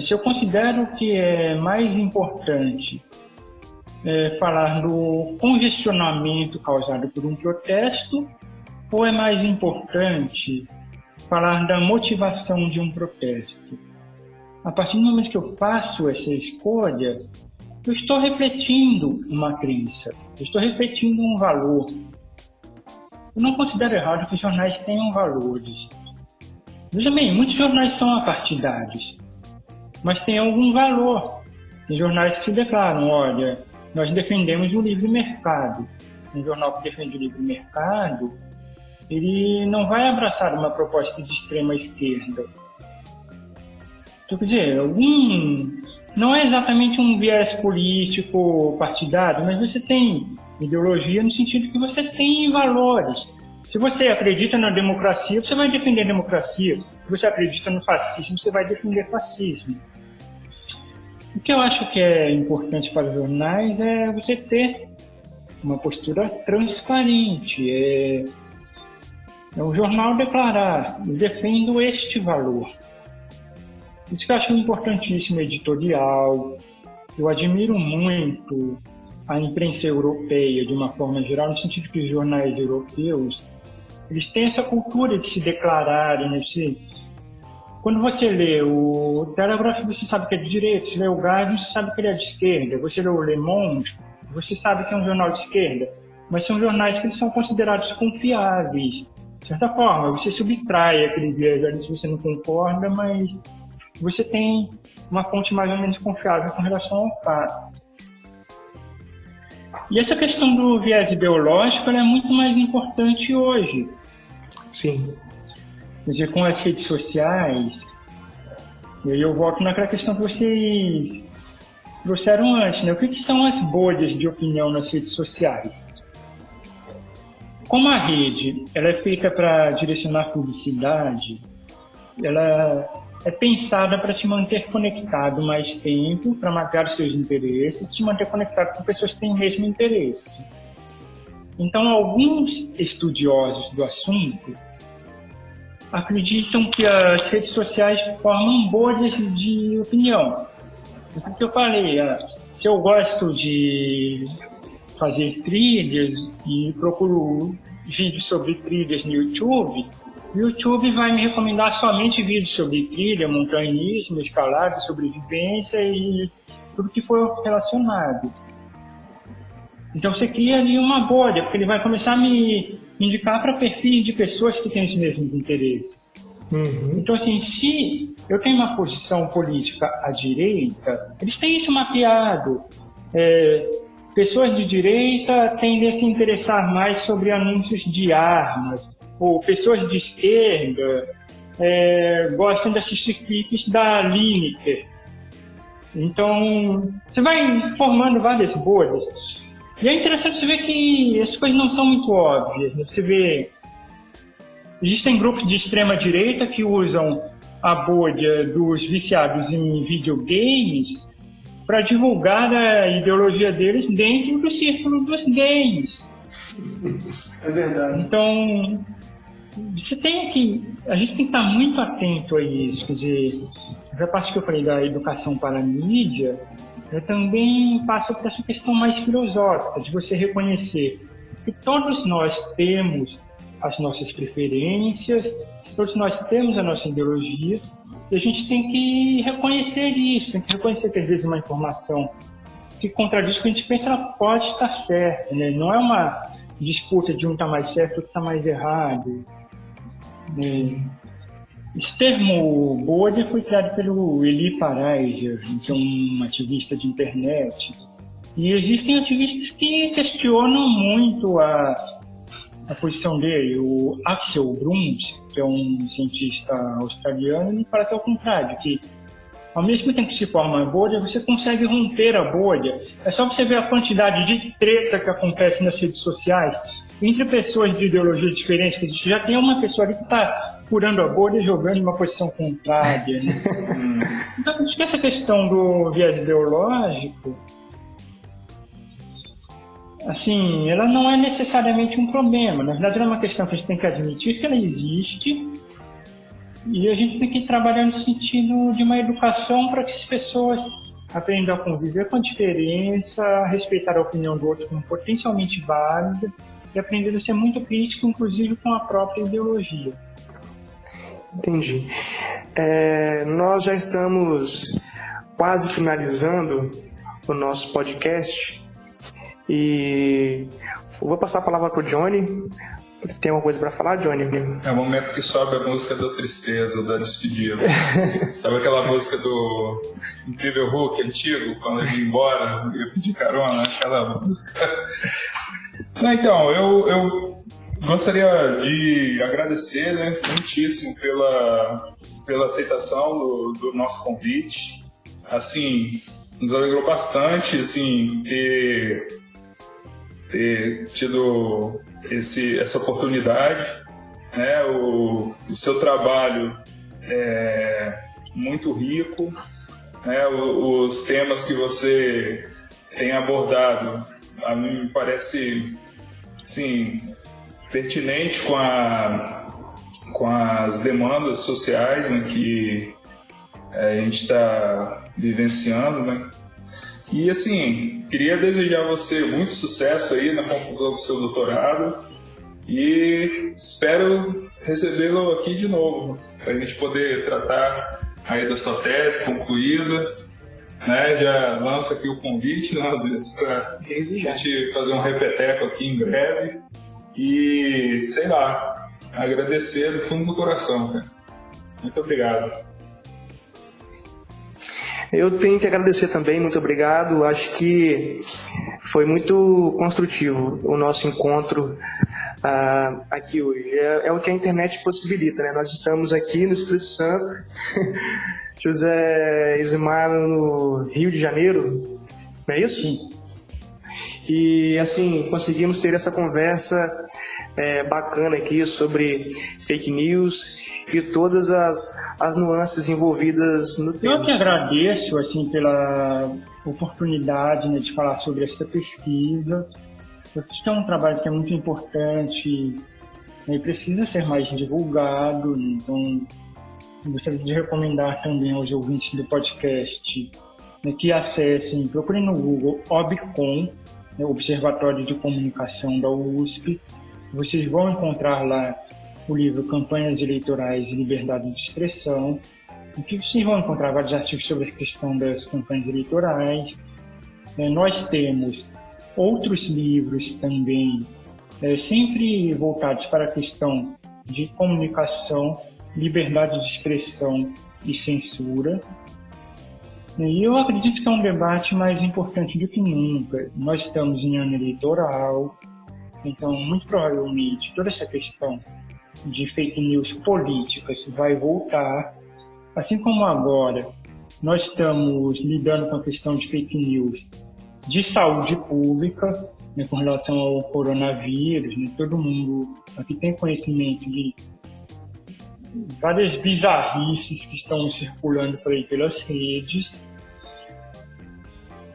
Se eu considero que é mais importante é, falar do congestionamento causado por um protesto, ou é mais importante falar da motivação de um protesto? A partir do momento que eu faço essa escolha, eu estou refletindo uma crença, eu estou refletindo um valor, eu não considero errado que os jornais tenham valores. Veja bem, muitos jornais são apartidários, mas tem algum valor. Tem jornais que declaram, olha, nós defendemos o livre mercado. Um jornal que defende o livre mercado, ele não vai abraçar uma proposta de extrema esquerda. Então, quer dizer, algum, não é exatamente um viés político partidário, mas você tem ideologia no sentido que você tem valores. Se você acredita na democracia, você vai defender a democracia. Se você acredita no fascismo, você vai defender fascismo. O que eu acho que é importante para os jornais é você ter uma postura transparente. É, é o jornal declarar, defendo este valor. Isso que eu acho importantíssimo editorial. Eu admiro muito a imprensa europeia de uma forma geral, no sentido que os jornais europeus eles têm essa cultura de se declararem, né? Se, quando você lê o Telegraph, você sabe que é de direita, você lê o Guardian, você sabe que ele é de esquerda, você lê o Le Monde, você sabe que é um jornal de esquerda, mas são jornais que eles são considerados confiáveis. De certa forma, você subtrai aquele viés ali se você não concorda, mas você tem uma fonte mais ou menos confiável com relação ao fato. E essa questão do viés ideológico é muito mais importante hoje. Sim. Dizer, com as redes sociais, e aí eu volto naquela questão que vocês trouxeram antes, né? O que, que são as bolhas de opinião nas redes sociais? Como a rede ela é feita para direcionar publicidade, ela é pensada para te manter conectado mais tempo, para marcar os seus interesses, te manter conectado com pessoas que têm o mesmo interesse. Então, alguns estudiosos do assunto acreditam que as redes sociais formam bolhas de opinião. O que eu falei, ah, se eu gosto de fazer trilhas e procuro vídeos sobre trilhas no YouTube, o YouTube vai me recomendar somente vídeos sobre trilha, montanhismo, escalada, sobrevivência e tudo que for relacionado. Então você cria ali uma bolha, porque ele vai começar a me indicar para perfis de pessoas que têm os mesmos interesses. Uhum. Então, assim, se eu tenho uma posição política à direita, eles têm isso mapeado. É, pessoas de direita tendem a se interessar mais sobre anúncios de armas, ou pessoas de esquerda é, gostam de assistir clipes da Lineker. Então, você vai formando várias bolhas. E é interessante ver que essas coisas não são muito óbvias. Né? Você vê. Existem grupos de extrema direita que usam a bolha dos viciados em videogames para divulgar a ideologia deles dentro do círculo dos games. É verdade. Então, você tem que. A gente tem que estar muito atento a isso. Quer dizer, a parte que eu falei da educação para a mídia, eu também passo para essa questão mais filosófica, de você reconhecer que todos nós temos as nossas preferências, todos nós temos a nossa ideologia, e a gente tem que reconhecer isso, tem que reconhecer que às vezes uma informação que contradiz o que a gente pensa, ela pode estar certa. Né? Não é uma disputa de um está mais certo, outro está mais errado. Né? Esse termo bolha foi criado pelo Eli Paraiser, que é um ativista de internet. E existem ativistas que questionam muito a, a posição dele. O Axel Bruns, que é um cientista australiano, ele fala que é o contrário, que ao mesmo tempo que se forma a bolha, você consegue romper a bolha. É só você ver a quantidade de treta que acontece nas redes sociais entre pessoas de ideologias diferentes, que já tem uma pessoa ali que está furando a bolha e jogando em uma posição contrária. Né? então, acho que essa questão do viés ideológico, assim, ela não é necessariamente um problema. Na verdade, é uma questão que a gente tem que admitir que ela existe e a gente tem que trabalhar no sentido de uma educação para que as pessoas aprendam a conviver com a diferença, a respeitar a opinião do outro como potencialmente válida e aprender a ser muito crítico, inclusive com a própria ideologia. Entendi. É, nós já estamos quase finalizando o nosso podcast e vou passar a palavra para o Johnny tem alguma coisa para falar, Johnny? É o momento que sobe a música da tristeza, da despedida. Sabe aquela música do Incrível Hulk antigo, quando ele ia embora, ia pedir carona, aquela música. então, eu, eu gostaria de agradecer né, muitíssimo pela, pela aceitação do, do nosso convite. Assim, nos alegrou bastante assim, ter, ter tido esse, essa oportunidade. Né? O, o seu trabalho é muito rico, né? os temas que você tem abordado a mim me parece sim pertinente com, a, com as demandas sociais né, que a gente está vivenciando, né? E assim, queria desejar a você muito sucesso aí na conclusão do seu doutorado e espero recebê-lo aqui de novo, para a gente poder tratar aí da sua tese concluída. Né? Já lanço aqui o convite, né, às vezes, para a gente fazer um repeteco aqui em breve. E, sei lá, agradecer do fundo do coração. Né? Muito obrigado. Eu tenho que agradecer também, muito obrigado. Acho que foi muito construtivo o nosso encontro uh, aqui hoje. É, é, o que a internet possibilita, né? Nós estamos aqui no Espírito Santo, José Ismar no Rio de Janeiro, não é isso? E assim, conseguimos ter essa conversa é, bacana aqui sobre fake news e todas as, as nuances envolvidas no tema. Eu que agradeço assim pela oportunidade né, de falar sobre essa pesquisa. Que é um trabalho que é muito importante né, e precisa ser mais divulgado. Então, gostaria de recomendar também aos ouvintes do podcast né, que acessem, procurem no Google OBCOM, Observatório de Comunicação da USP. Vocês vão encontrar lá o livro Campanhas Eleitorais e Liberdade de Expressão, em que vocês vão encontrar vários artigos sobre a questão das campanhas eleitorais. É, nós temos outros livros também, é, sempre voltados para a questão de comunicação, liberdade de expressão e censura. E eu acredito que é um debate mais importante do que nunca. Nós estamos em ano eleitoral, então, muito provavelmente, toda essa questão de fake news políticas vai voltar, assim como agora nós estamos lidando com a questão de fake news de saúde pública, né, com relação ao coronavírus, né, todo mundo aqui tem conhecimento de várias bizarrices que estão circulando por aí pelas redes.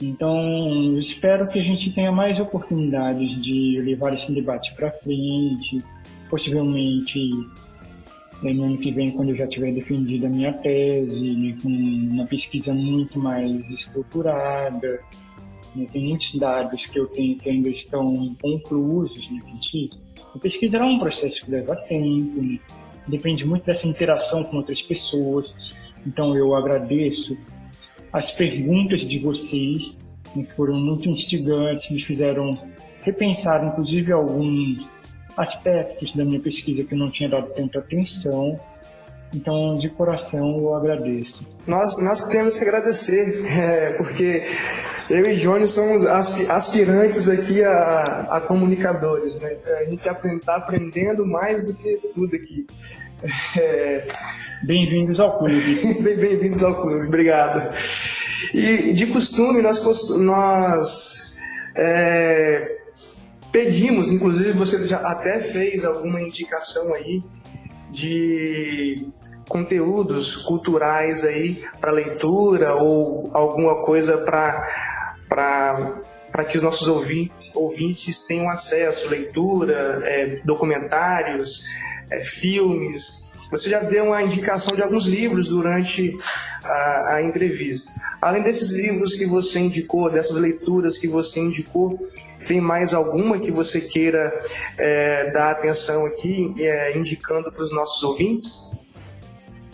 Então, espero que a gente tenha mais oportunidades de levar esse debate para frente, possivelmente no ano que vem, quando eu já tiver defendido a minha tese, né, com uma pesquisa muito mais estruturada. Né, tem muitos dados que eu tenho que ainda estão inconclusos. Né, a pesquisa é um processo que leva tempo, né, depende muito dessa interação com outras pessoas. Então, eu agradeço as perguntas de vocês que foram muito instigantes, me fizeram repensar, inclusive, alguns aspectos da minha pesquisa que eu não tinha dado tanta atenção. Então, de coração, eu agradeço. Nós, nós temos que agradecer, é, porque eu e Johnny somos aspirantes aqui a, a comunicadores. Né? A gente está aprendendo mais do que tudo aqui. É... Bem-vindos ao clube. Bem-vindos ao clube, obrigado. E de costume, nós, nós é, pedimos, inclusive você já até fez alguma indicação aí de conteúdos culturais aí para leitura ou alguma coisa para para que os nossos ouvintes, ouvintes tenham acesso, leitura, é, documentários, é, filmes, você já deu uma indicação de alguns livros durante a, a, entrevista. Além desses livros que você indicou, dessas leituras que você indicou, tem mais alguma que você queira é, dar atenção aqui, é, indicando para os nossos ouvintes?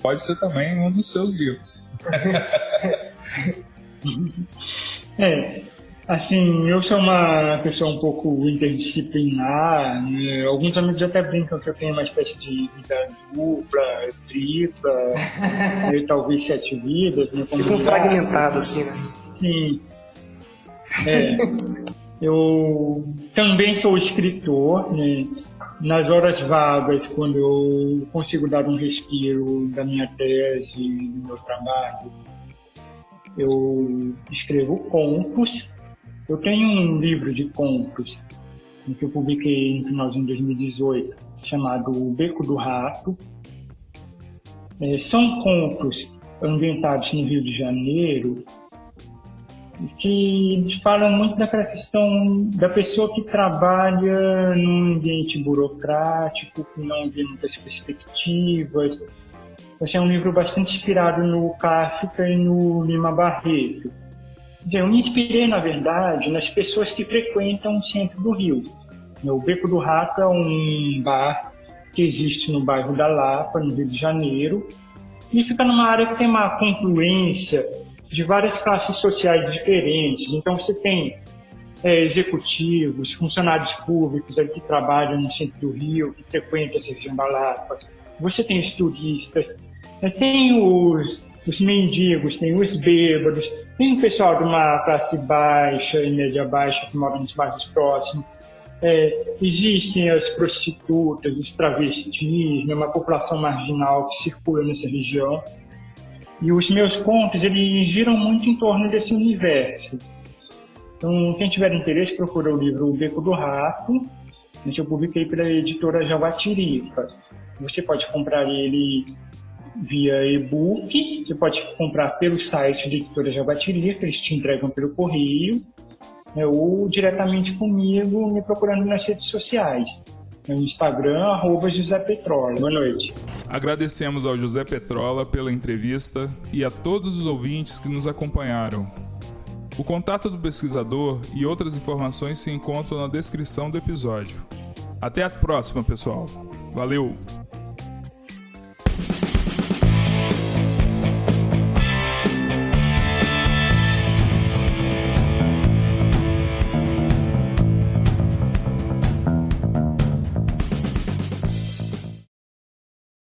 Pode ser também um dos seus livros. é, Assim, eu sou uma pessoa um pouco interdisciplinar. Né? Alguns amigos até brincam que eu tenho uma espécie de vida dupla, tripla, e talvez sete vidas. Né? Fica um fragmentado assim, né? Sim. É. eu também sou escritor, né? Nas horas vagas, quando eu consigo dar um respiro da minha tese, do meu trabalho, eu escrevo contos eu tenho um livro de contos que eu publiquei no finalzinho de 2018, chamado O Beco do Rato. É, são contos ambientados no Rio de Janeiro que falam muito daquela questão da pessoa que trabalha num ambiente burocrático, que não vê muitas perspectivas. Esse é um livro bastante inspirado no Kafka e no Lima Barreto. Eu me inspirei, na verdade, nas pessoas que frequentam o centro do Rio. O Beco do Rato é um bar que existe no bairro da Lapa, no Rio de Janeiro, e fica numa área que tem uma confluência de várias classes sociais diferentes. Então você tem é, executivos, funcionários públicos que trabalham no centro do Rio, que frequentam essa região da Lapa. Você tem os turistas, tem os os mendigos, tem os bêbados, tem o pessoal de uma classe baixa e média baixa que mora nos bairros próximos. É, existem as prostitutas, os travestis, né, uma população marginal que circula nessa região. E os meus contos, eles giram muito em torno desse universo. Então, quem tiver interesse, procura o livro O Beco do Rato, que eu publiquei pela editora Jaguatirica. Você pode comprar ele via e-book. Você pode comprar pelo site da editora Jabateria, que eles te entregam pelo correio, né, ou diretamente comigo, me procurando nas redes sociais. No Instagram, arroba José Petrola. Boa noite. Agradecemos ao José Petrola pela entrevista e a todos os ouvintes que nos acompanharam. O contato do pesquisador e outras informações se encontram na descrição do episódio. Até a próxima, pessoal. Valeu!